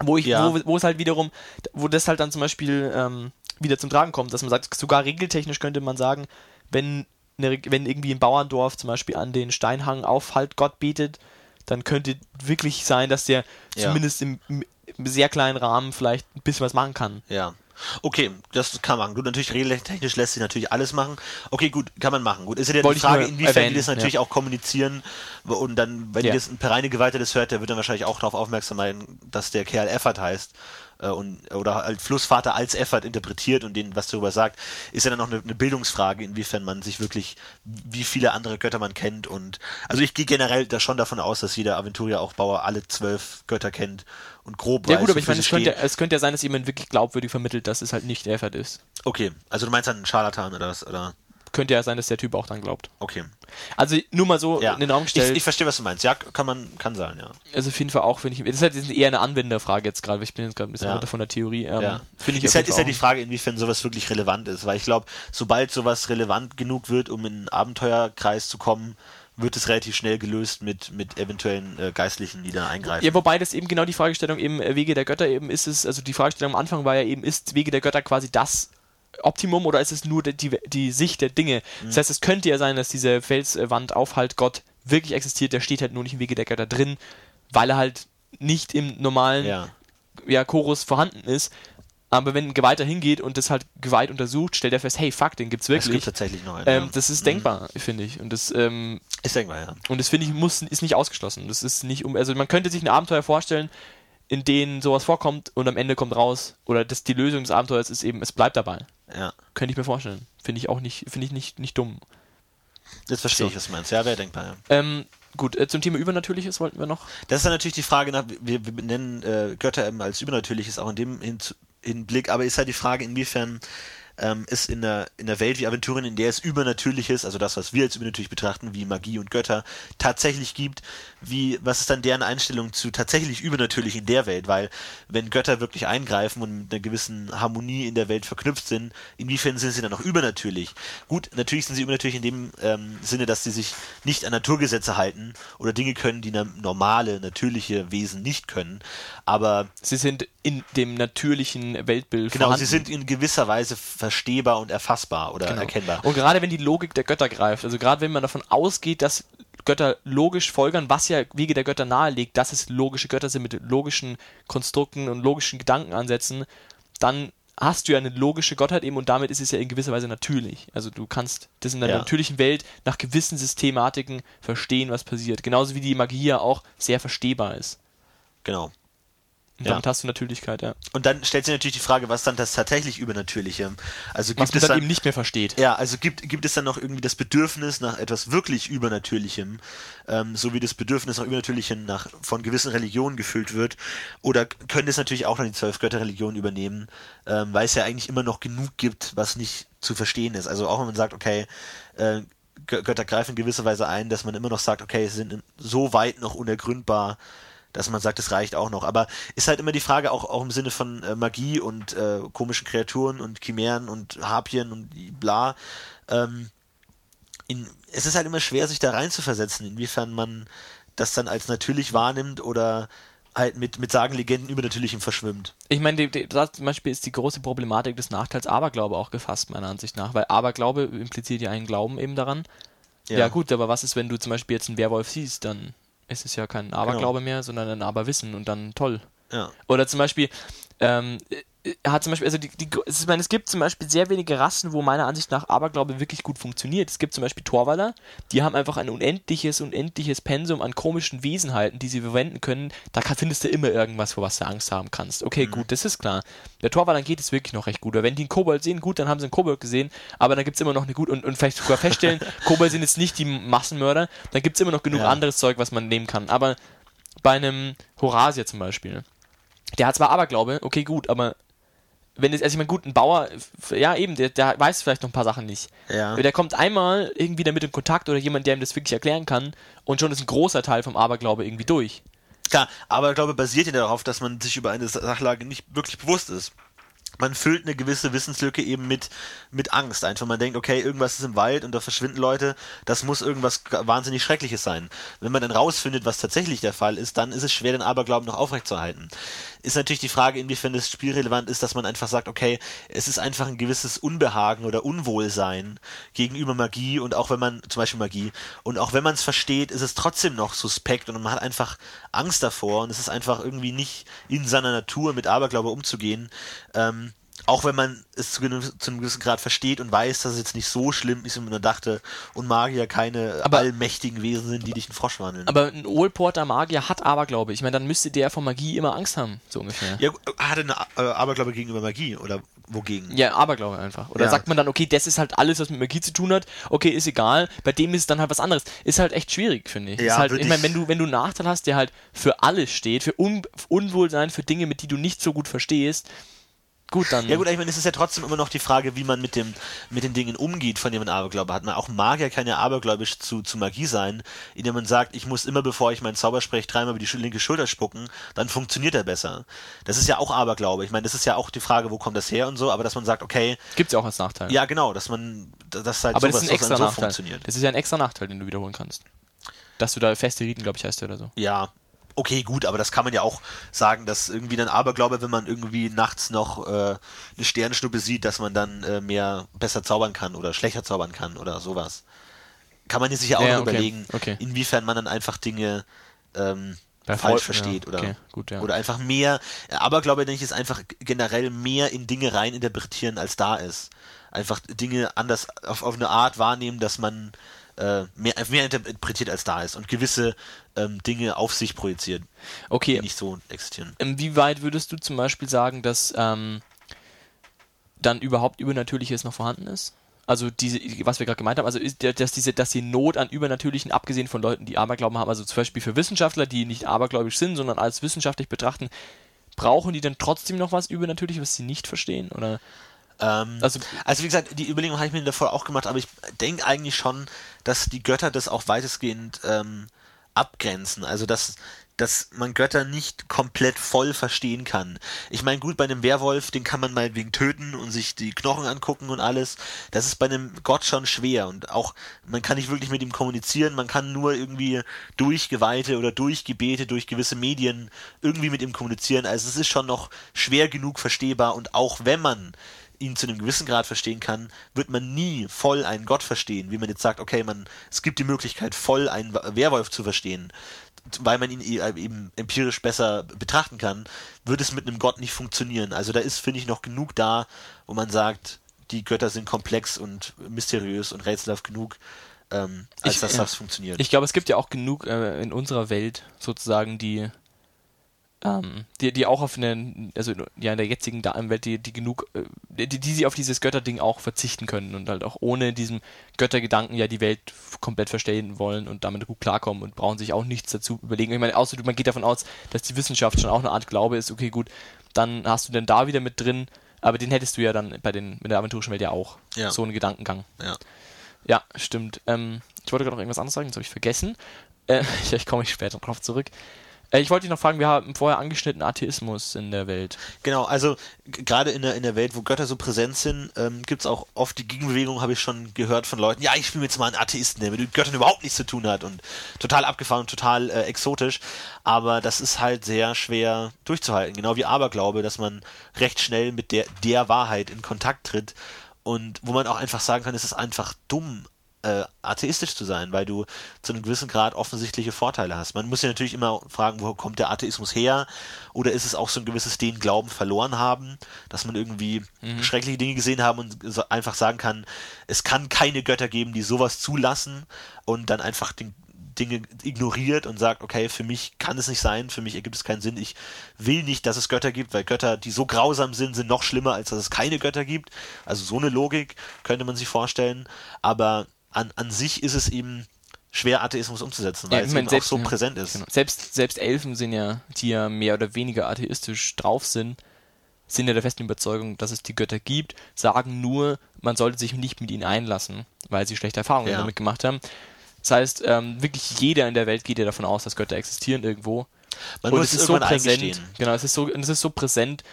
Wo ich, Ja. wo, wo es halt wiederum, wo das halt dann zum Beispiel ähm, wieder zum Tragen kommt, dass man sagt, sogar regeltechnisch könnte man sagen, wenn, eine, wenn irgendwie ein Bauerndorf zum Beispiel an den Steinhang auf halt Gott betet, dann könnte wirklich sein, dass der Ja. zumindest im, im sehr kleinen Rahmen vielleicht ein bisschen was machen kann. Ja. Okay, das kann man. Gut, natürlich regeltechnisch lässt sich natürlich alles machen. Okay, gut, kann man machen. Gut, ist ja die Frage, inwiefern erwähnen, die das natürlich ja. auch kommunizieren und dann, wenn Ja. jetzt ein Pereine Geweihter das hört, der wird dann wahrscheinlich auch darauf aufmerksam sein, dass der Kerl Effert heißt äh, und oder als Flussvater als Effert interpretiert und denen was darüber sagt, ist ja dann noch eine, eine Bildungsfrage, inwiefern man sich wirklich, wie viele andere Götter man kennt und also ich gehe generell da schon davon aus, dass jeder Aventurier auch Bauer alle zwölf Götter kennt und grob Ja weiß, gut, aber ich meine, es könnte, es könnte ja sein, dass jemand wirklich glaubwürdig vermittelt, dass es halt nicht Effert ist. Okay, also du meinst dann Scharlatan oder was? Oder? könnte ja sein, dass der Typ auch dann glaubt. Okay. Also nur mal so Ja. in den Raum Ich, gestellt. ich verstehe, was du meinst. Ja, kann man, kann sein, ja. also auf jeden Fall auch, finde ich. Das ist halt eher eine Anwenderfrage jetzt gerade. weil Ich bin jetzt gerade ein bisschen Ja. runter von der Theorie. Ähm, Ja. Finde ich ist halt, ist halt die. Frage, inwiefern sowas wirklich relevant ist, weil ich glaube, sobald sowas relevant genug wird, um in einen Abenteuerkreis zu kommen, wird es relativ schnell gelöst mit, mit eventuellen äh, Geistlichen, die da eingreifen. Ja, wobei das eben genau die Fragestellung eben äh, Wege der Götter eben ist es, also die Fragestellung am Anfang war ja eben, ist Wege der Götter quasi das Optimum oder ist es nur die, die, die Sicht der Dinge? Mhm. Das heißt, es könnte ja sein, dass diese Felswand Aufhalt Gott wirklich existiert, der steht halt nur nicht im Wege der Götter drin, weil er halt nicht im normalen ja. ja, Chorus vorhanden ist. Aber wenn ein Geweihter hingeht und das halt geweiht untersucht, stellt er fest, hey, fuck, den gibt's Es gibt wirklich. tatsächlich noch einen. Ähm, das ist Mhm. denkbar, finde ich. Und das ähm, Ist denkbar, ja. und das finde ich muss ist nicht ausgeschlossen. Das ist nicht um also man könnte sich ein Abenteuer vorstellen, in denen sowas vorkommt und am Ende kommt raus oder das die Lösung des Abenteuers ist eben es bleibt dabei. ja. Könnte ich mir vorstellen. Finde ich auch nicht finde ich nicht nicht dumm. Jetzt verstehe So. ich, was du meinst. Ja, wäre denkbar, ja. Ähm, gut, äh, zum Thema Übernatürliches wollten wir noch. Das ist dann natürlich die Frage nach, wir, wir benennen äh, Götter eben als Übernatürliches auch in dem hin, Hinblick, aber ist halt die Frage, inwiefern ähm, es in der, in der Welt wie Aventurien, in der es Übernatürliches, also das, was wir als übernatürlich betrachten, wie Magie und Götter, tatsächlich gibt, wie, was ist dann deren Einstellung zu tatsächlich übernatürlich in der Welt? Weil, wenn Götter wirklich eingreifen und mit einer gewissen Harmonie in der Welt verknüpft sind, inwiefern sind sie dann noch übernatürlich? Gut, natürlich sind sie übernatürlich in dem ähm, Sinne, dass sie sich nicht an Naturgesetze halten oder Dinge können, die normale, natürliche Wesen nicht können, aber Sie sind in dem natürlichen Weltbild Genau, vorhanden. sie sind in gewisser Weise verstehbar und erfassbar oder Genau. erkennbar. Und gerade wenn die Logik der Götter greift, also gerade wenn man davon ausgeht, dass Götter logisch folgern, was ja Wege der Götter nahelegt, dass es logische Götter sind mit logischen Konstrukten und logischen Gedankenansätzen, dann hast du ja eine logische Gottheit eben und damit ist es ja in gewisser Weise natürlich. Also du kannst das in deiner Ja. natürlichen Welt nach gewissen Systematiken verstehen, was passiert. Genauso wie die Magie ja auch sehr verstehbar ist. Genau. Und Ja. damit hast du Natürlichkeit, ja. Und dann stellt sich natürlich die Frage, was dann das tatsächlich Übernatürliche? Also Was gibt man es dann eben nicht mehr versteht. ja, also gibt, gibt es dann noch irgendwie das Bedürfnis nach etwas wirklich Übernatürlichem, ähm, so wie das Bedürfnis nach Übernatürlichem nach, von gewissen Religionen gefüllt wird? Oder können es natürlich auch noch die zwölf Götterreligionen übernehmen, ähm, weil es ja eigentlich immer noch genug gibt, was nicht zu verstehen ist. Also auch wenn man sagt, okay, äh, Gö- Götter greifen in gewisser Weise ein, dass man immer noch sagt, okay, sie sind in- so weit noch unergründbar, dass man sagt, es reicht auch noch. Aber ist halt immer die Frage, auch, auch im Sinne von äh, Magie und äh, komischen Kreaturen und Chimären und Harpien und bla. Ähm, in, es ist halt immer schwer, sich da rein zu versetzen, inwiefern man das dann als natürlich wahrnimmt oder halt mit, mit Sagen, Legenden, Übernatürlichem verschwimmt. Ich meine, da zum Beispiel ist die große Problematik des Nachteils Aberglaube auch gefasst, meiner Ansicht nach, weil Aberglaube impliziert ja einen Glauben eben daran. Ja. gut, aber was ist, wenn du zum Beispiel jetzt einen Werwolf siehst, dann ist es ja kein Aberglaube mehr, sondern ein Aberwissen und dann toll. Ja. Oder zum Beispiel, ähm, hat zum Beispiel, also die, die, es- ich meine, es gibt zum Beispiel sehr wenige Rassen, wo meiner Ansicht nach Aberglaube wirklich gut funktioniert. Es gibt zum Beispiel Torwaller, die haben einfach ein unendliches, unendliches Pensum an komischen Wesenheiten, die sie verwenden können. Da kann, findest du immer irgendwas, vor was du Angst haben kannst. Okay, gut, das ist klar. Bei Torwallern geht es wirklich noch recht gut. Wenn die einen Kobold sehen, gut, dann haben sie einen Kobold gesehen, aber dann gibt es immer noch eine gut und, und vielleicht sogar feststellen, Kobold sind jetzt nicht die Massenmörder, dann gibt es immer noch genug Ja. anderes Zeug, was man nehmen kann. Aber bei einem Horasia zum Beispiel, der hat zwar Aberglaube, okay, gut, aber wenn es, also ich meine, gut, ein Bauer, ja eben, der, der weiß vielleicht noch ein paar Sachen nicht. Ja. Der kommt einmal irgendwie damit in Kontakt oder jemand, der ihm das wirklich erklären kann und schon ist ein großer Teil vom Aberglaube irgendwie durch. Klar, aber ich glaube, basiert ja darauf, dass man sich über eine Sachlage nicht wirklich bewusst ist. Man füllt eine gewisse Wissenslücke eben mit, mit Angst. Einfach man denkt, okay, irgendwas ist im Wald und da verschwinden Leute, das muss irgendwas wahnsinnig Schreckliches sein. Wenn man dann rausfindet, was tatsächlich der Fall ist, dann ist es schwer, den Aberglauben noch aufrechtzuerhalten. Ist natürlich die Frage, inwiefern es spielrelevant ist, dass man einfach sagt, okay, es ist einfach ein gewisses Unbehagen oder Unwohlsein gegenüber Magie und auch wenn man, zum Beispiel Magie, und auch wenn man es versteht, ist es trotzdem noch suspekt und man hat einfach Angst davor und es ist einfach irgendwie nicht in seiner Natur mit Aberglaube umzugehen. Ähm, auch wenn man es zu, zu einem gewissen Grad versteht und weiß, dass es jetzt nicht so schlimm ist, wie man dachte und Magier keine Aber- allmächtigen Wesen sind, die dich in Frosch wandeln. Aber ein Ohlporter Magier hat Aberglaube. Ich meine, dann müsste der von Magie immer Angst haben, so ungefähr. ja, hat er eine äh, Aberglaube gegenüber Magie oder wogegen? Ja, Aberglaube einfach. Oder Ja. sagt man dann, okay, das ist halt alles, was mit Magie zu tun hat. Okay, ist egal. Bei dem ist es dann halt was anderes. Ist halt echt schwierig, finde ich. Ja, ist halt, ich meine, wenn du, wenn du einen Nachteil hast, der halt für alles steht, für Un Unwohlsein, für Dinge, mit die du nicht so gut verstehst, gut, dann. Ja gut, ich meine, es ist ja trotzdem immer noch die Frage, wie man mit dem mit den Dingen umgeht, von denen man Aberglaube hat. Man auch Magier kann ja abergläubisch zu, zu Magie sein, indem man sagt, ich muss immer, bevor ich meinen Zauber spreche, dreimal über die linke Schulter spucken, dann funktioniert er besser. Das ist ja auch Aberglaube. Ich meine, das ist ja auch die Frage, wo kommt das her und so, aber dass man sagt, okay, Gibt's ja auch als Nachteil. ja genau, dass man dass halt aber das sowas ist ein extra so Nachteil. funktioniert. Das ist ja ein extra Nachteil, den du wiederholen kannst. Dass du da feste Riten, glaube ich, heißt der oder so. Ja, okay, gut, aber das kann man ja auch sagen, dass irgendwie dann Aberglaube, wenn man irgendwie nachts noch äh, eine Sternschnuppe sieht, dass man dann äh, mehr besser zaubern kann oder schlechter zaubern kann oder sowas. Kann man sich ja auch Ja, noch okay, überlegen, okay. inwiefern man dann einfach Dinge ähm, falsch versteht ja, oder, okay, gut, ja. oder einfach mehr. Aberglaube, denke ich, ist einfach generell mehr in Dinge rein interpretieren, als da ist. Einfach Dinge anders auf, auf eine Art wahrnehmen, dass man äh, mehr, mehr interpretiert, als da ist und gewisse ähm, Dinge auf sich projiziert, die Okay, nicht so existieren. inwieweit würdest du zum Beispiel sagen, dass ähm, dann überhaupt Übernatürliches noch vorhanden ist? Also diese, was wir gerade gemeint haben, also dass diese, dass die Not an Übernatürlichen, abgesehen von Leuten, die Aberglauben haben, also zum Beispiel für Wissenschaftler, die nicht abergläubisch sind, sondern als wissenschaftlich betrachten, brauchen die dann trotzdem noch was Übernatürliches, was sie nicht verstehen? Oder Ähm, Also- also, wie gesagt, die Überlegung habe ich mir davor auch gemacht, aber ich denke eigentlich schon, dass die Götter das auch weitestgehend ähm, abgrenzen. Also dass, dass man Götter nicht komplett voll verstehen kann. Ich meine, gut, bei einem Werwolf, den kann man meinetwegen töten und sich die Knochen angucken und alles. Das ist bei einem Gott schon schwer und auch, man kann nicht wirklich mit ihm kommunizieren, man kann nur irgendwie durch Geweihte oder durch Gebete, durch gewisse Medien irgendwie mit ihm kommunizieren. Also es ist schon noch schwer genug verstehbar und auch wenn man ihn zu einem gewissen Grad verstehen kann, wird man nie voll einen Gott verstehen, wie man jetzt sagt, okay, man, es gibt die Möglichkeit, voll einen Werwolf zu verstehen, weil man ihn e- eben empirisch besser betrachten kann, wird es mit einem Gott nicht funktionieren. Also da ist, finde ich, noch genug da, wo man sagt, die Götter sind komplex und mysteriös und rätselhaft genug, ähm, als Ich- dass ja. das funktioniert. Ich glaube, es gibt ja auch genug äh, in unserer Welt sozusagen, die, ähm, die, die auch auf eine, also ja in der jetzigen Da- Welt, die, die genug, äh, die, die sie auf dieses Götterding auch verzichten können und halt auch ohne diesen Göttergedanken ja die Welt komplett verstehen wollen und damit gut klarkommen und brauchen sich auch nichts dazu überlegen. Ich meine, außer du- man geht davon aus, dass die Wissenschaft schon auch eine Art Glaube ist, okay, gut, dann hast du denn da wieder mit drin, aber den hättest du ja dann bei den, mit der aventurischen Welt ja auch. Ja. So einen Gedankengang. ja. Ja, stimmt. Ähm, ich wollte gerade noch irgendwas anderes sagen, das habe ich vergessen. Äh, ich komme ich später drauf zurück. Äh, ich wollte dich noch fragen, wir haben vorher angeschnitten Atheismus in der Welt. Genau, also gerade in der, in der Welt, wo Götter so präsent sind, ähm, gibt es auch oft die Gegenbewegung, habe ich schon gehört von Leuten, ja, ich spiele jetzt mal einen Atheisten, der mit Göttern überhaupt nichts zu tun hat und total abgefahren total äh, exotisch, aber das ist halt sehr schwer durchzuhalten, genau wie Aberglaube, dass man recht schnell mit der, der Wahrheit in Kontakt tritt und wo man auch einfach sagen kann, es ist einfach dumm, äh, atheistisch zu sein, weil du zu einem gewissen Grad offensichtliche Vorteile hast. Man muss ja natürlich immer fragen, wo kommt der Atheismus her? Oder ist es auch so ein gewisses den Glauben verloren haben, dass man irgendwie schreckliche Dinge gesehen haben und einfach sagen kann, es kann keine Götter geben, die sowas zulassen und dann einfach den Dinge ignoriert und sagt, okay, für mich kann es nicht sein, für mich ergibt es keinen Sinn, ich will nicht, dass es Götter gibt, weil Götter, die so grausam sind, sind noch schlimmer, als dass es keine Götter gibt. Also so eine Logik könnte man sich vorstellen, aber an, an sich ist es eben schwer, Atheismus umzusetzen, weil Ja, es eben auch so ja, präsent ist. Genau. Selbst, selbst Elfen sind ja, die ja mehr oder weniger atheistisch drauf sind, sind ja der festen Überzeugung, dass es die Götter gibt, sagen nur, man sollte sich nicht mit ihnen einlassen, weil sie schlechte Erfahrungen Ja. damit gemacht haben. Das heißt, ähm, wirklich jeder in der Welt geht ja davon aus, dass Götter existieren irgendwo. Man und muss es ist so präsent. Genau, es ist so, und es ist so präsent,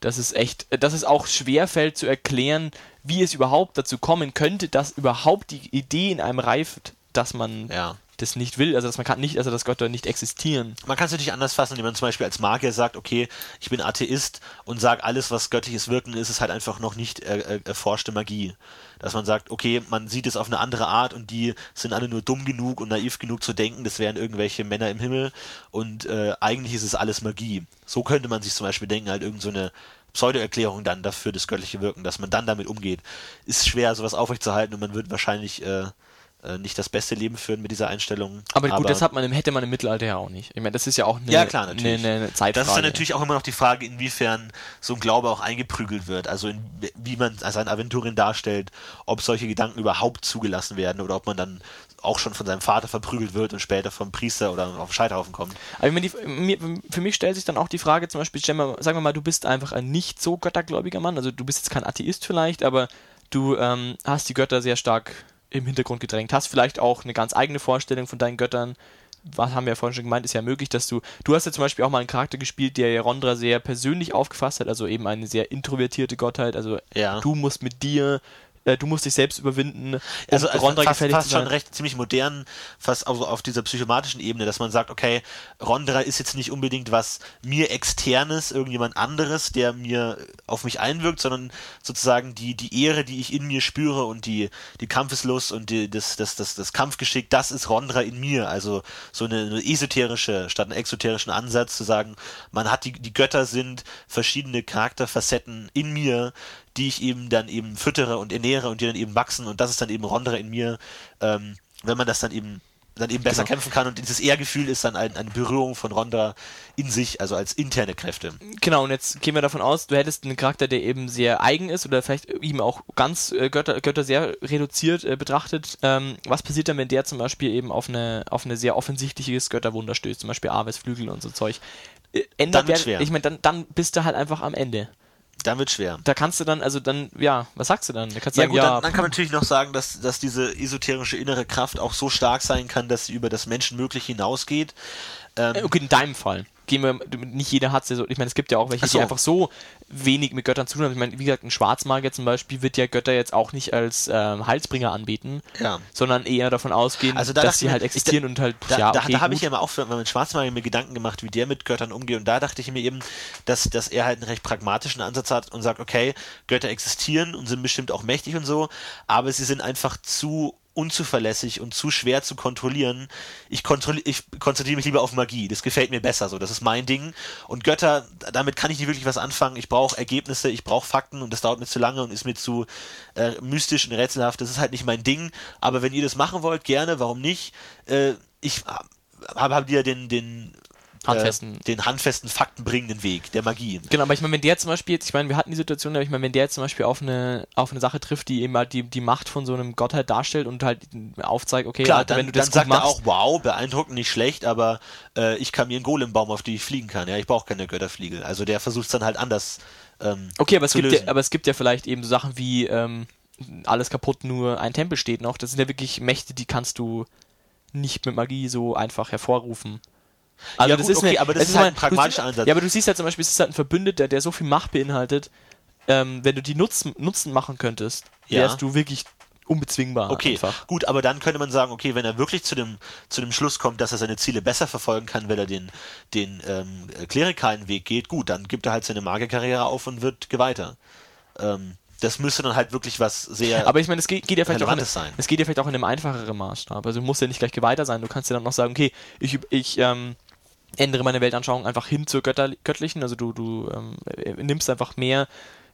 dass es echt, äh, dass es auch schwer fällt zu erklären, wie es überhaupt dazu kommen könnte, dass überhaupt die Idee in einem reift, dass man Ja. Das nicht will, also dass man kann nicht, also dass Götter nicht existieren. Man kann es natürlich anders fassen, indem man zum Beispiel als Magier sagt, okay, ich bin Atheist und sage, alles, was göttliches Wirken ist, ist halt einfach noch nicht er, er, erforschte Magie. Dass man sagt, okay, man sieht es auf eine andere Art und die sind alle nur dumm genug und naiv genug zu denken, das wären irgendwelche Männer im Himmel und äh, eigentlich ist es alles Magie. So könnte man sich zum Beispiel denken, halt irgend so eine Pseudo-Erklärung dann dafür das göttliche Wirken, dass man dann damit umgeht. Ist schwer, sowas aufrechtzuerhalten und man wird wahrscheinlich äh, äh, nicht das beste Leben führen mit dieser Einstellung. Aber gut, das hat man, hätte man im Mittelalter ja auch nicht. Ich meine, das ist ja auch eine, ja, klar, natürlich. eine, eine Zeitfrage. Das ist dann natürlich auch immer noch die Frage, inwiefern so ein Glaube auch eingeprügelt wird. Also in, wie man als ein Aventurin darstellt, ob solche Gedanken überhaupt zugelassen werden oder ob man dann auch schon von seinem Vater verprügelt wird und später vom Priester oder auf den Scheiterhaufen kommt. Aber die, für mich stellt sich dann auch die Frage, zum Beispiel, sagen wir mal, du bist einfach ein nicht so göttergläubiger Mann, also du bist jetzt kein Atheist vielleicht, aber du ähm, hast die Götter sehr stark im Hintergrund gedrängt, hast. Vielleicht auch eine ganz eigene Vorstellung von deinen Göttern, was haben wir ja vorhin schon gemeint, ist ja möglich, dass du, du hast ja zum Beispiel auch mal einen Charakter gespielt, der Rondra sehr persönlich aufgefasst hat, also eben eine sehr introvertierte Gottheit, also ja. du musst mit dir äh, du musst dich selbst überwinden, um also, also Rondra fast, gefällig fast schon recht ziemlich modern, fast also auf dieser psychomatischen Ebene, dass man sagt, okay, Rondra ist jetzt nicht unbedingt was mir externes, irgendjemand anderes, der mir auf mich einwirkt, sondern sozusagen die, die Ehre, die ich in mir spüre und die, die Kampfeslust und die, das, das, das, das Kampfgeschick, das ist Rondra in mir. Also so eine, eine esoterische statt einen exoterischen Ansatz zu sagen, man hat die, die Götter sind verschiedene Charakterfacetten in mir, die ich eben dann eben füttere und ernähre und die dann eben wachsen und das ist dann eben Rondre in mir, ähm, wenn man das dann eben dann eben besser genau. kämpfen kann und dieses Ehrgefühl ist dann ein, eine Berührung von Ronda in sich, also als interne Kräfte. Genau, und jetzt gehen wir davon aus, du hättest einen Charakter, der eben sehr eigen ist oder vielleicht eben auch ganz äh, Götter, Götter sehr reduziert äh, betrachtet. Ähm, was passiert dann, wenn der zum Beispiel eben auf eine, auf eine sehr offensichtliches Götterwunder stößt, zum Beispiel Aves Flügel und so Zeug? Äh, ändert dann der, Ich meine, dann, dann bist du halt einfach am Ende. Dann wird schwer. Da kannst du dann, also dann, ja, was sagst du dann? Da kannst ja, sagen, gut, ja, dann, dann, kann man natürlich noch sagen, dass, dass diese esoterische innere Kraft auch so stark sein kann, dass sie über das Menschenmögliche hinausgeht. Ähm, okay, in deinem Fall gehen wir, nicht jeder hat es ja so, ich meine, es gibt ja auch welche, so. die einfach so wenig mit Göttern zu tun haben. Ich meine, wie gesagt, ein Schwarzmagier zum Beispiel wird ja Götter jetzt auch nicht als ähm, Heilsbringer anbieten, ja. sondern eher davon ausgehen, also da dass sie halt existieren da, und halt, da, ja, okay, Da, da habe ich ja immer auch man Schwarzmagier mir Gedanken gemacht, wie der mit Göttern umgeht und da dachte ich mir eben, dass, dass er halt einen recht pragmatischen Ansatz hat und sagt, okay, Götter existieren und sind bestimmt auch mächtig und so, aber sie sind einfach zu unzuverlässig und zu schwer zu kontrollieren. Ich, kontrolli ich konzentriere mich lieber auf Magie. Das gefällt mir besser so. Das ist mein Ding. Und Götter, damit kann ich nicht wirklich was anfangen. Ich brauche Ergebnisse, ich brauche Fakten und das dauert mir zu lange und ist mir zu äh, mystisch und rätselhaft. Das ist halt nicht mein Ding. Aber wenn ihr das machen wollt, gerne, warum nicht? Äh, ich habe hab dir den, den handfesten. Äh, den handfesten, faktenbringenden Weg der Magie. Genau, aber ich meine, wenn der zum Beispiel jetzt, ich meine, wir hatten die Situation, aber ich meine, wenn der jetzt zum Beispiel auf eine, auf eine Sache trifft, die eben halt die, die Macht von so einem Gottheit darstellt und halt aufzeigt, okay, Klar, Alter, dann, wenn du das dann sagt machst, er auch, wow, beeindruckend, nicht schlecht, aber äh, ich kann mir einen Golembaum, auf den ich fliegen kann. Ja, ich brauche keine Götterfliegel. Also der versucht es dann halt anders ähm, Okay, aber es, gibt ja, aber es gibt ja vielleicht eben so Sachen wie ähm, alles kaputt, nur ein Tempel steht noch. Das sind ja wirklich Mächte, die kannst du nicht mit Magie so einfach hervorrufen. Also ja, das gut, ist okay, eine, aber das ist, halt ein pragmatischer Ansatz. Ja, aber du siehst halt zum Beispiel, es ist halt ein Verbündeter, der so viel Macht beinhaltet, ähm, wenn du die Nutzen, Nutzen machen könntest, wärst ja. du wirklich unbezwingbar. Okay, einfach. gut, aber dann könnte man sagen, okay, wenn er wirklich zu dem, zu dem Schluss kommt, dass er seine Ziele besser verfolgen kann, wenn er den, den ähm, klerikalen Weg geht, gut, dann gibt er halt seine Magierkarriere auf und wird geweiter. Ähm, das müsste dann halt wirklich was sehr. Aber ich meine, es geht, geht ja vielleicht auch in, sein. Es geht ja vielleicht auch in einem einfacheren Maßstab. Also du musst ja nicht gleich geweiter sein. Du kannst ja dann noch sagen, okay, ich, ich ähm, ändere meine Weltanschauung einfach hin zur Götter Göttlichen. Also du, du ähm, äh, nimmst einfach mehr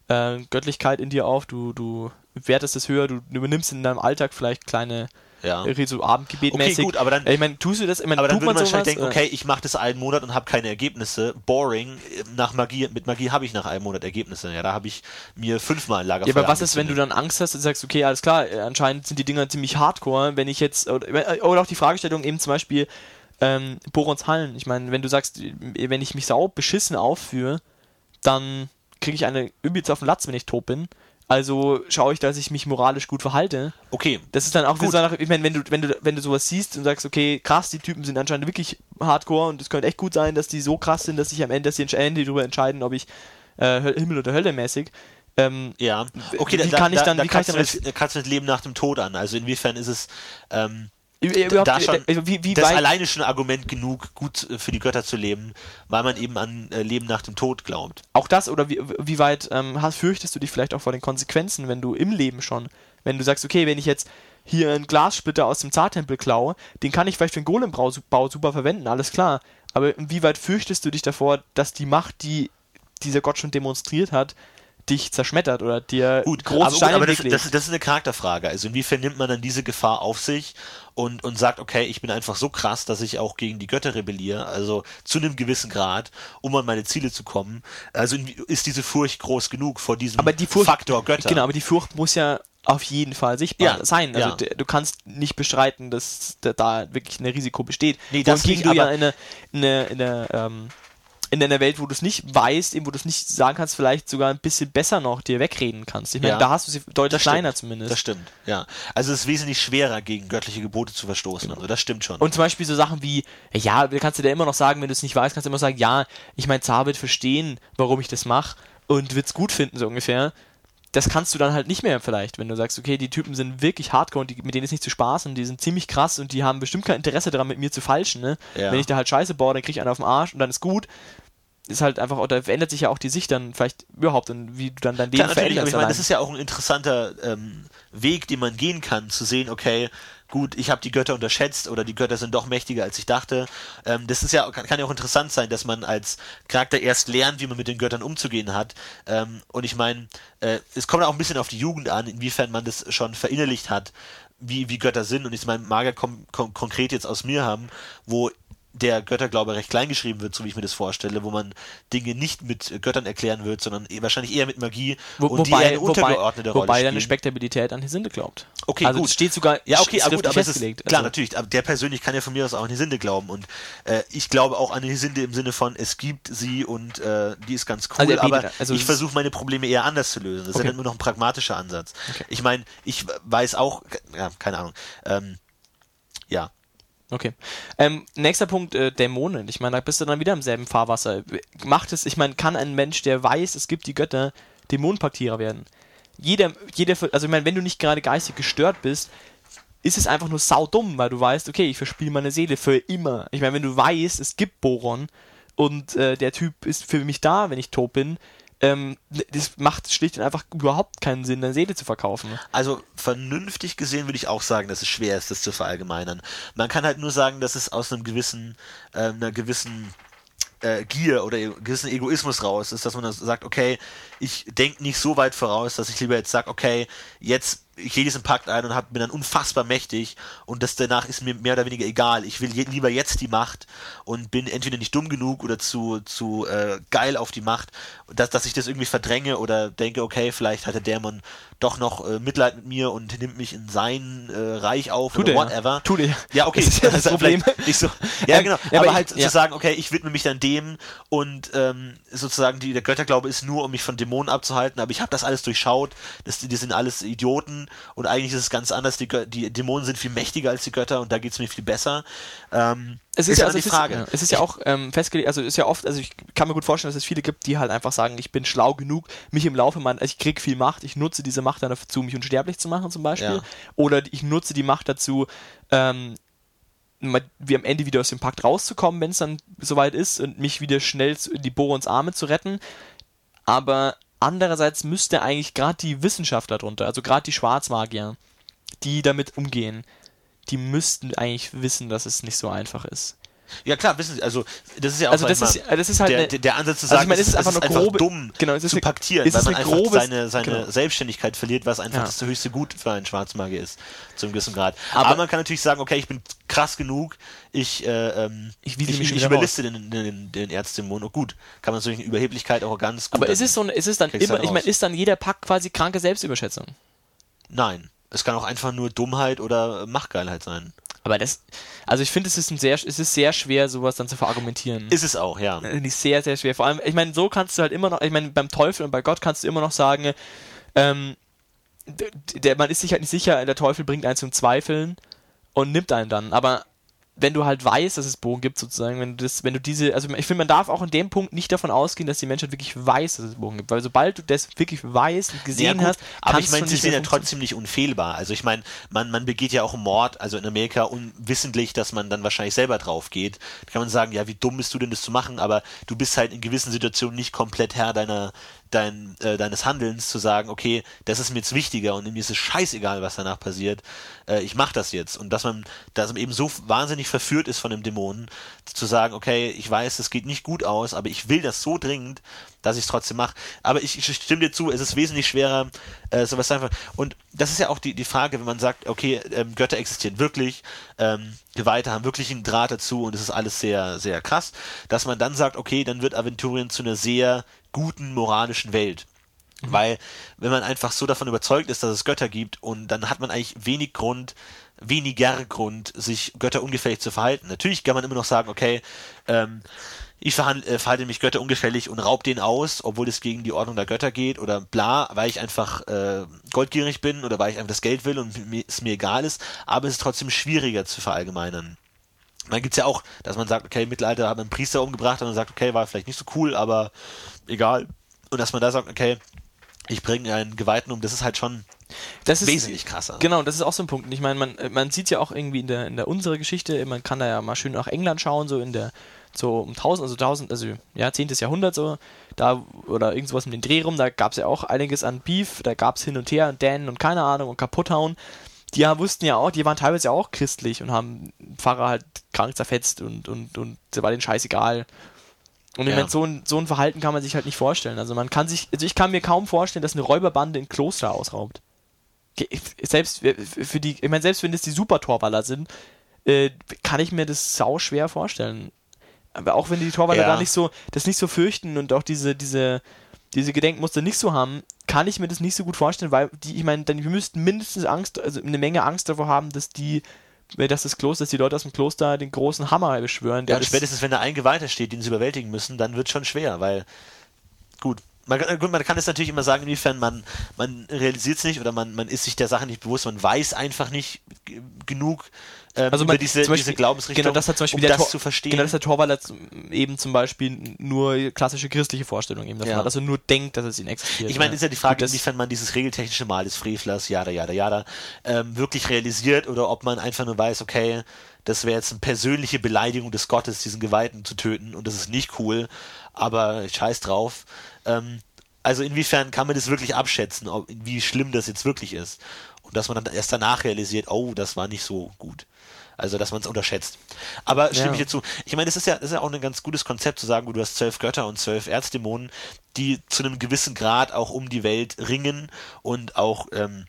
äh, Göttlichkeit in dir auf, du, du wertest es höher, du, übernimmst in deinem Alltag vielleicht kleine ja. so Abendgebetmäßig. Okay, gut, aber dann, ich meine, tust du das? Ich mein, aber dann würde man wahrscheinlich denken, okay, ich mache das einen Monat und habe keine Ergebnisse. Boring. Nach Magie, mit Magie habe ich nach einem Monat Ergebnisse. Ja, da habe ich mir fünfmal ein Lagerfeuer Ja, aber was ist, wenn du dann Angst hast und sagst, okay, alles klar, äh, anscheinend sind die Dinger ziemlich hardcore, wenn ich jetzt, oder, äh, oder auch die Fragestellung eben zum Beispiel, ähm, Borons Hallen. Ich meine, wenn du sagst, wenn ich mich sau beschissen aufführe, dann kriege ich eine übelst auf den Latz, wenn ich tot bin. Also schaue ich, dass ich mich moralisch gut verhalte. Okay. Das ist dann auch gut. So ich meine, wenn du, wenn du, wenn du sowas siehst und sagst, okay, krass, die Typen sind anscheinend wirklich hardcore und es könnte echt gut sein, dass die so krass sind, dass sich am Ende, dass sie Ende darüber entscheiden, ob ich äh, Himmel oder Hölle mäßig. Ähm, ja. Okay, wie da, kann ich dann, da, wie kann ich dann das, kannst du das Leben nach dem Tod an. Also inwiefern ist es ähm, da schon, wie, wie das alleine schon ein Argument genug, gut äh, für die Götter zu leben, weil man eben an äh, Leben nach dem Tod glaubt. Auch das, oder wie, wie weit ähm, hast, fürchtest du dich vielleicht auch vor den Konsequenzen, wenn du im Leben schon, wenn du sagst, okay, wenn ich jetzt hier einen Glassplitter aus dem Zartempel klaue, den kann ich vielleicht für den Golembau super verwenden, alles klar. Aber wie weit fürchtest du dich davor, dass die Macht, die dieser Gott schon demonstriert hat, dich zerschmettert oder dir Gut, große aber, gut, Steine aber das, das, das ist eine Charakterfrage. Also inwiefern nimmt man dann diese Gefahr auf sich und, und sagt, okay, ich bin einfach so krass, dass ich auch gegen die Götter rebelliere, also zu einem gewissen Grad, um an meine Ziele zu kommen. Also ist diese Furcht groß genug vor diesem aber die Furcht, Faktor Götter? Genau, aber die Furcht muss ja auf jeden Fall sichtbar Ja, sein. Also ja. du kannst nicht bestreiten, dass da, wirklich ein Risiko besteht. Nee, das Wohingegen nicht, du ja aber- in einer eine, eine, ähm, in einer Welt, wo du es nicht weißt, eben wo du es nicht sagen kannst, vielleicht sogar ein bisschen besser noch dir wegreden kannst. Ich meine, Ja. da hast du sie deutlich stimmt. kleiner zumindest. Das stimmt, ja. Also es ist wesentlich schwerer, gegen göttliche Gebote zu verstoßen. Also das stimmt schon. Und zum Beispiel so Sachen wie, ja, du kannst dir da immer noch sagen, wenn du es nicht weißt, kannst du immer sagen, ja, ich mein Zar wird verstehen, warum ich das mache und wird's gut finden, so ungefähr. Das kannst du dann halt nicht mehr vielleicht, wenn du sagst, okay, die Typen sind wirklich hardcore und die, mit denen ist nicht zu Spaß und die sind ziemlich krass und die haben bestimmt kein Interesse daran, mit mir zu falschen, ne? Ja. Wenn ich da halt Scheiße baue, dann krieg ich einen auf den Arsch und dann ist gut. Ist halt einfach, oder verändert sich ja auch die Sicht dann vielleicht überhaupt und wie du dann dein Leben Klar, natürlich, aber veränderst. ich meine, das ist ja auch ein interessanter ähm, Weg, den man gehen kann, zu sehen, okay, gut, ich habe die Götter unterschätzt oder die Götter sind doch mächtiger, als ich dachte. Ähm, das ist ja, kann, kann ja auch interessant sein, dass man als Charakter erst lernt, wie man mit den Göttern umzugehen hat. Ähm, und ich meine, äh, es kommt auch ein bisschen auf die Jugend an, inwiefern man das schon verinnerlicht hat, wie, wie Götter sind. Und ich meine, Magier kom kom konkret jetzt aus mir haben, wo der Götterglaube recht klein geschrieben wird, so wie ich mir das vorstelle, wo man Dinge nicht mit äh, Göttern erklären wird, sondern eh- wahrscheinlich eher mit Magie Wo, und die eher wobei, eine wobei, untergeordnete Rolle wobei deine. Spektabilität an Hesinde glaubt. Okay, also gut. es steht sogar Ja, okay, aber gut, aber es ist, festgelegt. klar, also, natürlich, aber der persönlich kann ja von mir aus auch an Hesinde glauben und äh, ich glaube auch an Hesinde im Sinne von, es gibt sie und äh, die ist ganz cool, Also er bietet- aber also ich versuche meine Probleme eher anders zu lösen. Das ist Okay. ja nur noch ein pragmatischer Ansatz. Okay. Ich meine, ich weiß auch, ja, keine Ahnung, ähm, ja, Okay. Ähm, nächster Punkt, äh, Dämonen. Ich meine, da bist du dann wieder im selben Fahrwasser. Macht es, ich meine, kann ein Mensch, der weiß, es gibt die Götter, Dämonenpaktierer werden? Jeder, jeder, also ich meine, wenn du nicht gerade geistig gestört bist, ist es einfach nur saudumm, weil du weißt, okay, ich verspiele meine Seele für immer. Ich meine, wenn du weißt, es gibt Boron und äh, der Typ ist für mich da, wenn ich tot bin, ähm, das macht schlicht und einfach überhaupt keinen Sinn, deine Seele zu verkaufen. Also vernünftig gesehen würde ich auch sagen, dass es schwer ist, das zu verallgemeinern. Man kann halt nur sagen, dass es aus einem gewissen, äh, einer gewissen äh, Gier oder e- gewissen Egoismus raus ist, dass man dann sagt, okay, ich denke nicht so weit voraus, dass ich lieber jetzt sage, okay, jetzt ich gehe diesen Pakt ein und hab, bin dann unfassbar mächtig und das danach ist mir mehr oder weniger egal. Ich will je, lieber jetzt die Macht und bin entweder nicht dumm genug oder zu, zu äh, geil auf die Macht, dass, dass ich das irgendwie verdränge oder denke, okay, vielleicht hat der Dämon doch noch äh, Mitleid mit mir und nimmt mich in sein äh, Reich auf Tut oder er ja. whatever. Tut er. Ja, okay, Das ist ja das ist Problem. Nicht so. Ja, genau. ja, aber, aber halt ich- ja. zu sagen, okay, ich widme mich dann dem und ähm, sozusagen die, der Götterglaube ist nur, um mich von Dämonen abzuhalten, aber ich habe das alles durchschaut, das, die sind alles Idioten und eigentlich ist es ganz anders, die, die Dämonen sind viel mächtiger als die Götter und da geht's mir viel besser. Ähm, Es ist, ja, dann also die es Frage. Ist, ja, es ist ja auch ähm, festgelegt, also es ist ja oft, also ich kann mir gut vorstellen, dass es viele gibt, die halt einfach sagen, ich bin schlau genug, mich im Laufe meiner, also ich krieg viel Macht, ich nutze diese Macht dann dazu, mich unsterblich zu machen zum Beispiel. Ja. Oder ich nutze die Macht dazu, ähm, wie am Ende wieder aus dem Pakt rauszukommen, wenn es dann soweit ist und mich wieder schnell in die Borons Arme zu retten. Aber andererseits müsste eigentlich gerade die Wissenschaftler drunter, also gerade die Schwarzmagier, die damit umgehen, die müssten eigentlich wissen, dass es nicht so einfach ist. Ja klar, wissen Sie, also das ist ja auch Also das ist, das ist halt der, eine, der, Ansatz zu also sagen, ich meine, es ist einfach es nur grobe, dumm genau, es ist zu eine- paktieren, es weil ist man einfach grobe- seine, seine genau. Selbstständigkeit verliert, was einfach Ja. das höchste Gut für einen Schwarzmagier ist, zu einem gewissen Grad. Aber, Aber- man kann natürlich sagen, okay, ich bin krass genug, ich, äh, ähm, Ich ich, ich, wieder überliste den, den, den Erzdämon. Und gut, kann man natürlich Überheblichkeit auch ganz gut. aber es ist so, ein- es ist dann immer, halt ich meine, ist dann jeder Pakt quasi kranke Selbstüberschätzung. Nein. Es kann auch einfach nur Dummheit oder Machtgeilheit sein. Aber das, also ich finde, es ist ein sehr, es ist sehr schwer, sowas dann zu verargumentieren. Ist es auch, ja. Finde ich sehr, sehr schwer. Vor allem, ich meine, so kannst du halt immer noch, ich meine, beim Teufel und bei Gott kannst du immer noch sagen, ähm, d- der, man ist sich halt nicht sicher, der Teufel bringt einen zum Zweifeln und nimmt einen dann. Aber wenn du halt weißt, dass es Bogen gibt, sozusagen, wenn du das, wenn du diese, also ich finde, man darf auch in dem Punkt nicht davon ausgehen, dass die Menschheit wirklich weiß, dass es Bogen gibt. Weil sobald du das wirklich weißt und gesehen Ja, hast, aber ich meine, sie sind ja trotzdem nicht unfehlbar. Also ich meine, man, man begeht ja auch einen Mord, also in Amerika unwissentlich, dass man dann wahrscheinlich selber drauf geht. Da kann man sagen, ja, wie dumm bist du denn das zu machen, aber du bist halt in gewissen Situationen nicht komplett Herr deiner, dein, äh, deines Handelns zu sagen, okay, das ist mir jetzt wichtiger und mir ist es scheißegal, was danach passiert, äh, ich mache das jetzt. Und dass man, dass man eben so wahnsinnig verführt ist von dem Dämonen, zu sagen, okay, ich weiß, es geht nicht gut aus, aber ich will das so dringend, dass ich es trotzdem mache. Aber ich, ich, stimme dir zu, es ist wesentlich schwerer, äh, sowas einfach. Und das ist ja auch die, die Frage, wenn man sagt, okay, ähm, Götter existieren wirklich, ähm, Geweihte haben wirklich einen Draht dazu und es ist alles sehr, sehr krass, dass man dann sagt, okay, dann wird Aventurien zu einer sehr guten moralischen Welt. Mhm. Weil, wenn man einfach so davon überzeugt ist, dass es Götter gibt, und dann hat man eigentlich wenig Grund, weniger Grund, sich Götter ungefällig zu verhalten. Natürlich kann man immer noch sagen, okay, ähm, ich äh, verhalte mich Götter ungefällig und raub den aus, obwohl es gegen die Ordnung der Götter geht oder bla, weil ich einfach äh, goldgierig bin oder weil ich einfach das Geld will und mir, es mir egal ist, aber es ist trotzdem schwieriger zu verallgemeinern. Man gibt's ja auch, dass man sagt, okay, im Mittelalter hat man einen Priester umgebracht und man sagt, okay, war vielleicht nicht so cool, aber egal. Und dass man da sagt, okay, ich bringe einen Geweihten um, das ist halt schon das ist, wesentlich krasser. Genau, das ist auch so ein Punkt. Ich meine, man, man sieht ja auch irgendwie in der, in der unserer Geschichte, man kann da ja mal schön nach England schauen, so in der so um 1000, also 1000, also ja, 10. Jahrhundert so, da oder irgendwas mit den Dreh rum, da gab es ja auch einiges an Beef, da gab es hin und her und Dan und keine Ahnung und kaputthauen. Die ja, wussten ja auch, die waren teilweise ja auch christlich und haben Pfarrer halt krank zerfetzt und, und, und war den scheißegal. Und ich ja. meine, so ein, so ein Verhalten kann man sich halt nicht vorstellen. Also man kann sich, also ich kann mir kaum vorstellen, dass eine Räuberbande ein Kloster ausraubt. Selbst für die, ich meine, selbst wenn das die Super-Torwaller sind, äh, kann ich mir das sau schwer vorstellen. Aber auch wenn die Torwaller ja. da nicht so, das nicht so fürchten und auch diese, diese, diese Gedenkmuster nicht so haben, kann ich mir das nicht so gut vorstellen, weil die, ich meine, dann, wir müssten mindestens Angst, also eine Menge Angst davor haben, dass die dass das Kloster, dass die Leute aus dem Kloster den großen Hammer beschwören. ja, spätestens wenn da ein Geweihter steht, den sie überwältigen müssen, dann wird es schon schwer, weil gut, man, gut, man kann es natürlich immer sagen, inwiefern man, man realisiert es nicht oder man, man ist sich der Sache nicht bewusst, man weiß einfach nicht genug ähm, also man, über diese, Beispiel, diese Glaubensrichtung, genau das hat zum Beispiel um das Tor, zu verstehen. Genau, das hat Torwaller eben zum Beispiel nur klassische christliche Vorstellungen eben davon ja. hat, dass er nur denkt, dass es ihn existiert. Ich meine, ist ja die Frage, inwiefern man dieses regeltechnische Mal des Frevlers, jada, jada, jada, ähm, wirklich realisiert oder ob man einfach nur weiß, okay, das wäre jetzt eine persönliche Beleidigung des Gottes, diesen Geweihten zu töten und das ist nicht cool, aber scheiß drauf. Ähm, also inwiefern kann man das wirklich abschätzen, ob, wie schlimm das jetzt wirklich ist? Und dass man dann erst danach realisiert, oh, das war nicht so gut. Also, dass man es unterschätzt. Aber stimme ja. ich dir zu. Ich meine, es ist ja, das ist ja auch ein ganz gutes Konzept zu sagen, du hast zwölf Götter und zwölf Erzdämonen, die zu einem gewissen Grad auch um die Welt ringen und auch ähm,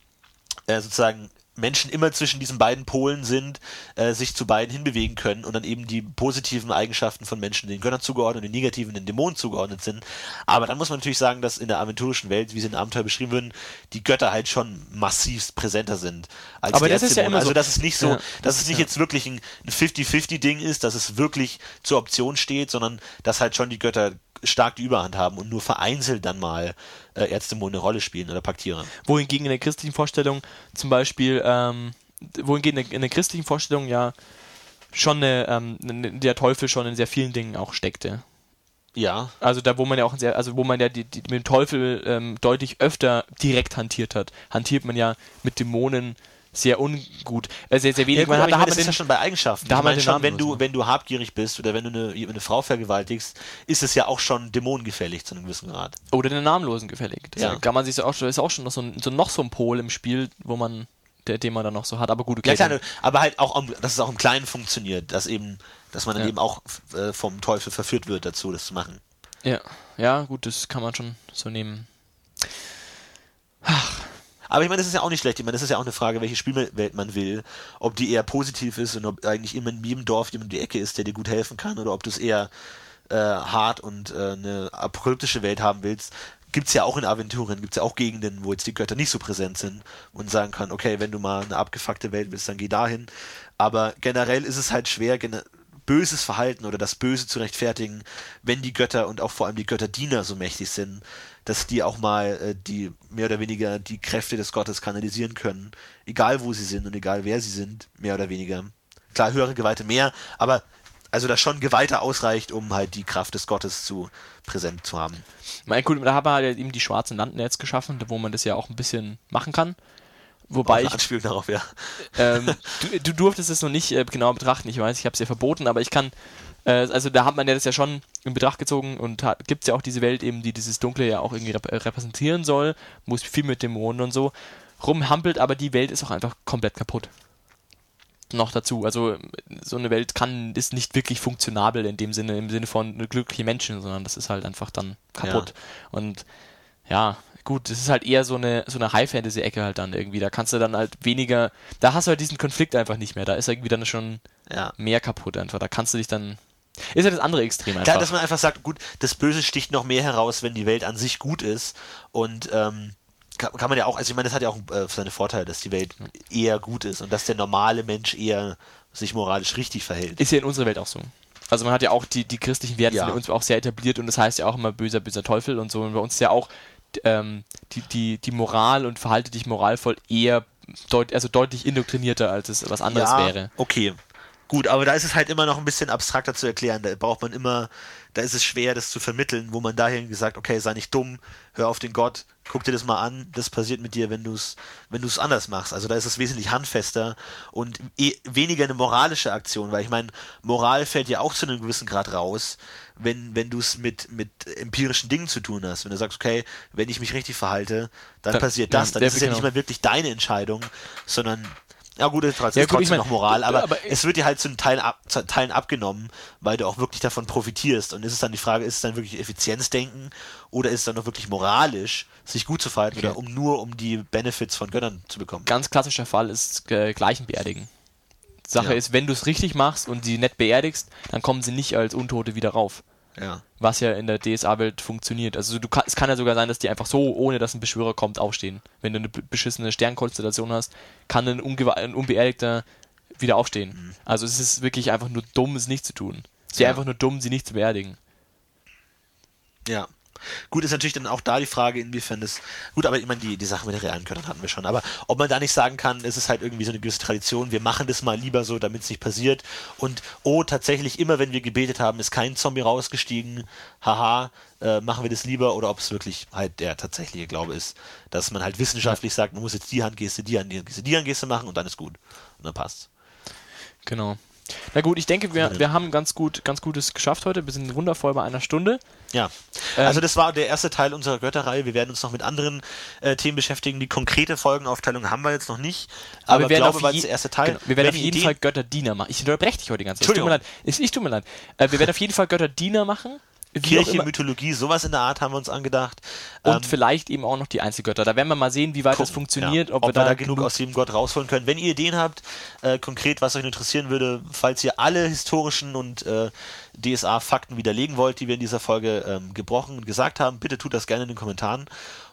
äh, sozusagen Menschen immer zwischen diesen beiden Polen sind, äh, sich zu beiden hinbewegen können und dann eben die positiven Eigenschaften von Menschen den Göttern zugeordnet und die negativen den Dämonen zugeordnet sind. Aber dann muss man natürlich sagen, dass in der aventurischen Welt, wie sie in Abenteuer beschrieben würden, die Götter halt schon massiv präsenter sind als Aber das ist ja immer Also so. dass es nicht so, ja, dass es nicht ja. jetzt wirklich ein 50-50-Ding ist, dass es wirklich zur Option steht, sondern dass halt schon die Götter stark die Überhand haben und nur vereinzelt dann mal äh, Erzdämonen eine Rolle spielen oder Paktiere. Wohingegen in der christlichen Vorstellung zum Beispiel, ähm, wohingegen in der, in der christlichen Vorstellung ja schon eine, ähm, der Teufel schon in sehr vielen Dingen auch steckte. Ja. Also da, wo man ja auch sehr, also wo man ja die, die, mit dem Teufel ähm, deutlich öfter direkt hantiert hat, hantiert man ja mit Dämonen sehr ungut, äh, sehr, sehr wenig. Ja, gut, man, da hat man das ja schon bei Eigenschaften. Da ich meine schon, wenn du, wenn du habgierig bist oder wenn du eine, eine Frau vergewaltigst, ist es ja auch schon dämonengefällig zu einem gewissen Grad. Oder den Namenlosen gefällig. Das ja. kann man sich so auch, ist auch schon noch so, ein, so noch so ein Pol im Spiel, wo man der, den man dann noch so hat. Aber gut, okay. Ja, kleine, aber halt auch, dass es auch im Kleinen funktioniert, dass eben, dass man dann ja. eben auch äh, vom Teufel verführt wird dazu, das zu machen. Ja, ja, gut, das kann man schon so nehmen. Ach, aber ich meine, das ist ja auch nicht schlecht. Ich meine, das ist ja auch eine Frage, welche Spielwelt man will. Ob die eher positiv ist und ob eigentlich immer in jedem Dorf jemand die Ecke ist, der dir gut helfen kann, oder ob du es eher äh, hart und äh, eine apokalyptische Welt haben willst. Gibt's ja auch in Aventuren, gibt's ja auch Gegenden, wo jetzt die Götter nicht so präsent sind und sagen kann, okay, wenn du mal eine abgefuckte Welt willst, dann geh dahin. Aber generell ist es halt schwer, böses Verhalten oder das Böse zu rechtfertigen, wenn die Götter und auch vor allem die Götterdiener so mächtig sind, dass die auch mal äh, die mehr oder weniger die Kräfte des Gottes kanalisieren können, egal wo sie sind und egal wer sie sind, mehr oder weniger. Klar, höhere Geweihte mehr, aber also dass schon Geweihte ausreicht, um halt die Kraft des Gottes zu präsent zu haben. Mein gut, da haben wir halt eben die schwarzen Landen jetzt geschaffen, wo man das ja auch ein bisschen machen kann. Wobei ich. Anspielung darauf, ja. Ähm, du, du durftest es noch nicht äh, genau betrachten, ich weiß, ich habe es ja verboten, aber ich kann äh, also da hat man ja das ja schon in Betracht gezogen und gibt es ja auch diese Welt eben, die dieses Dunkle ja auch irgendwie rep repräsentieren soll, muss viel mit Dämonen und so rumhampelt, aber die Welt ist auch einfach komplett kaputt. noch dazu. Also so eine Welt kann, ist nicht wirklich funktionabel in dem Sinne, im Sinne von glückliche Menschen, sondern das ist halt einfach dann kaputt. Ja. Und ja, gut, das ist halt eher so eine, so eine High-Fantasy-Ecke halt dann irgendwie. Da kannst du dann halt weniger, da hast du halt diesen Konflikt einfach nicht mehr. Da ist irgendwie dann schon ja. mehr kaputt einfach. Da kannst du dich dann ist ja das andere Extrem einfach. Klar, dass man einfach sagt, gut, das Böse sticht noch mehr heraus, wenn die Welt an sich gut ist. Und ähm, kann, kann, man ja auch, also ich meine, das hat ja auch äh, seine Vorteile, dass die Welt eher gut ist und dass der normale Mensch eher sich moralisch richtig verhält. Ist ja in unserer Welt auch so. Also man hat ja auch die, die christlichen Werte ja. sind uns auch sehr etabliert und das heißt ja auch immer böser, böser Teufel und so. Und bei uns ist ja auch ähm, die, die, die Moral und verhalte dich moralvoll eher deut also deutlich indoktrinierter, als es was anderes ja, wäre. Okay, Gut, aber da ist es halt immer noch ein bisschen abstrakter zu erklären. Da braucht man immer, da ist es schwer, das zu vermitteln, wo man dahin gesagt, okay, sei nicht dumm, hör auf den Gott, guck dir das mal an, das passiert mit dir, wenn du es wenn du's anders machst. Also da ist es wesentlich handfester und eh, weniger eine moralische Aktion, weil ich meine, Moral fällt ja auch zu einem gewissen Grad raus, wenn, wenn du es mit, mit empirischen Dingen zu tun hast. Wenn du sagst, okay, wenn ich mich richtig verhalte, dann da, passiert das, dann ist es ja nicht mehr wirklich deine Entscheidung, sondern ja gut, ist trotzdem, ja, gut, ich mein, noch Moral, aber, aber, es wird dir halt zu Teilen, ab, zu Teilen abgenommen, weil du auch wirklich davon profitierst. Und ist es dann die Frage, ist es dann wirklich Effizienzdenken oder ist es dann noch wirklich moralisch, sich gut zu verhalten okay. oder um nur um die Benefits von Gönnern zu bekommen? Ganz klassischer Fall ist äh, Gleichen beerdigen. Sache ja. ist, wenn du es richtig machst und sie nett beerdigst, dann kommen sie nicht als Untote wieder rauf. Ja. Was ja in der DSA-Welt funktioniert. Also du kann, es kann ja sogar sein, dass die einfach so, ohne dass ein Beschwörer kommt, aufstehen. Wenn du eine beschissene Sternkonstellation hast, kann ein, ein Unbeerdigter wieder aufstehen. Mhm. Also es ist wirklich einfach nur dumm, es nicht zu tun. Es wäre ja. einfach nur dumm, sie nicht zu beerdigen. Ja. Gut, ist natürlich dann auch da die Frage, inwiefern das. Gut, aber ich meine, die, die Sache mit den realen Körnern hatten wir schon. Aber ob man da nicht sagen kann, es ist halt irgendwie so eine gewisse Tradition, wir machen das mal lieber so, damit es nicht passiert. Und oh, tatsächlich, immer wenn wir gebetet haben, ist kein Zombie rausgestiegen. Haha, äh, machen wir das lieber. Oder ob es wirklich halt der tatsächliche Glaube ist, dass man halt wissenschaftlich sagt, man muss jetzt die Handgeste, die Handgeste, die Handgeste machen und dann ist gut. Und dann passt. Genau. Na gut, ich denke, wir, wir haben ganz gut, ganz gutes geschafft heute. Wir sind wundervoll bei einer Stunde. Ja. Also das war der erste Teil unserer Götterreihe. Wir werden uns noch mit anderen äh, Themen beschäftigen. Die konkrete Folgenaufteilung haben wir jetzt noch nicht. Aber, aber wir werden glaube, auf je, der erste Teil. Genau, wir werden auf jeden Ideen Fall Götterdiener machen. Ich unterbreche dich heute die ganze Zeit. Es tut mir leid. Ich tut mir leid. Äh, wir werden auf jeden Fall Götterdiener machen. Kirche, Mythologie, sowas in der Art haben wir uns angedacht. Und ähm, vielleicht eben auch noch die Einzelgötter. Da werden wir mal sehen, wie weit gucken, das funktioniert. Ja, ob, ob, wir da, da genug aus jedem Gott rausholen können. Wenn ihr Ideen habt, äh, konkret, was euch interessieren würde, falls ihr alle historischen und äh, DSA-Fakten widerlegen wollt, die wir in dieser Folge ähm, gebrochen und gesagt haben, bitte tut das gerne in den Kommentaren.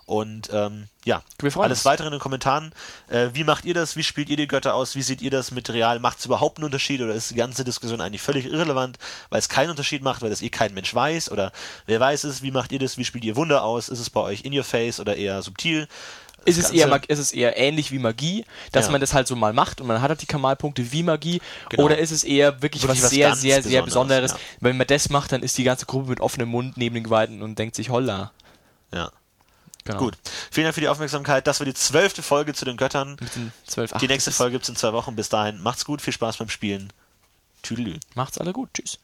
Und ähm, ja, alles weitere in den Kommentaren. Äh, wie macht ihr das? Wie spielt ihr die Götter aus? Wie seht ihr das Material? Macht es überhaupt einen Unterschied oder ist die ganze Diskussion eigentlich völlig irrelevant, weil es keinen Unterschied macht, weil das eh kein Mensch weiß? Oder wer weiß es? Wie macht ihr das? Wie spielt ihr Wunder aus? Ist es bei euch in your face oder eher subtil? ist es, eher, ist es eher ähnlich wie Magie, dass ja. man das halt so mal macht und man hat halt die Kamalpunkte wie Magie? Genau. Oder ist es eher wirklich, wirklich was, was, sehr, sehr, sehr Besonderes? Ja. Wenn man das macht, dann ist die ganze Gruppe mit offenem Mund neben den Geweihten und denkt sich, holla. Ja. Genau. Gut. Vielen Dank für die Aufmerksamkeit. Das war die zwölfte Folge zu den Göttern. Den 12, die nächste Folge gibt es in zwei Wochen. Bis dahin, macht's gut, viel Spaß beim Spielen. Tüdelü. Macht's alle gut. Tschüss.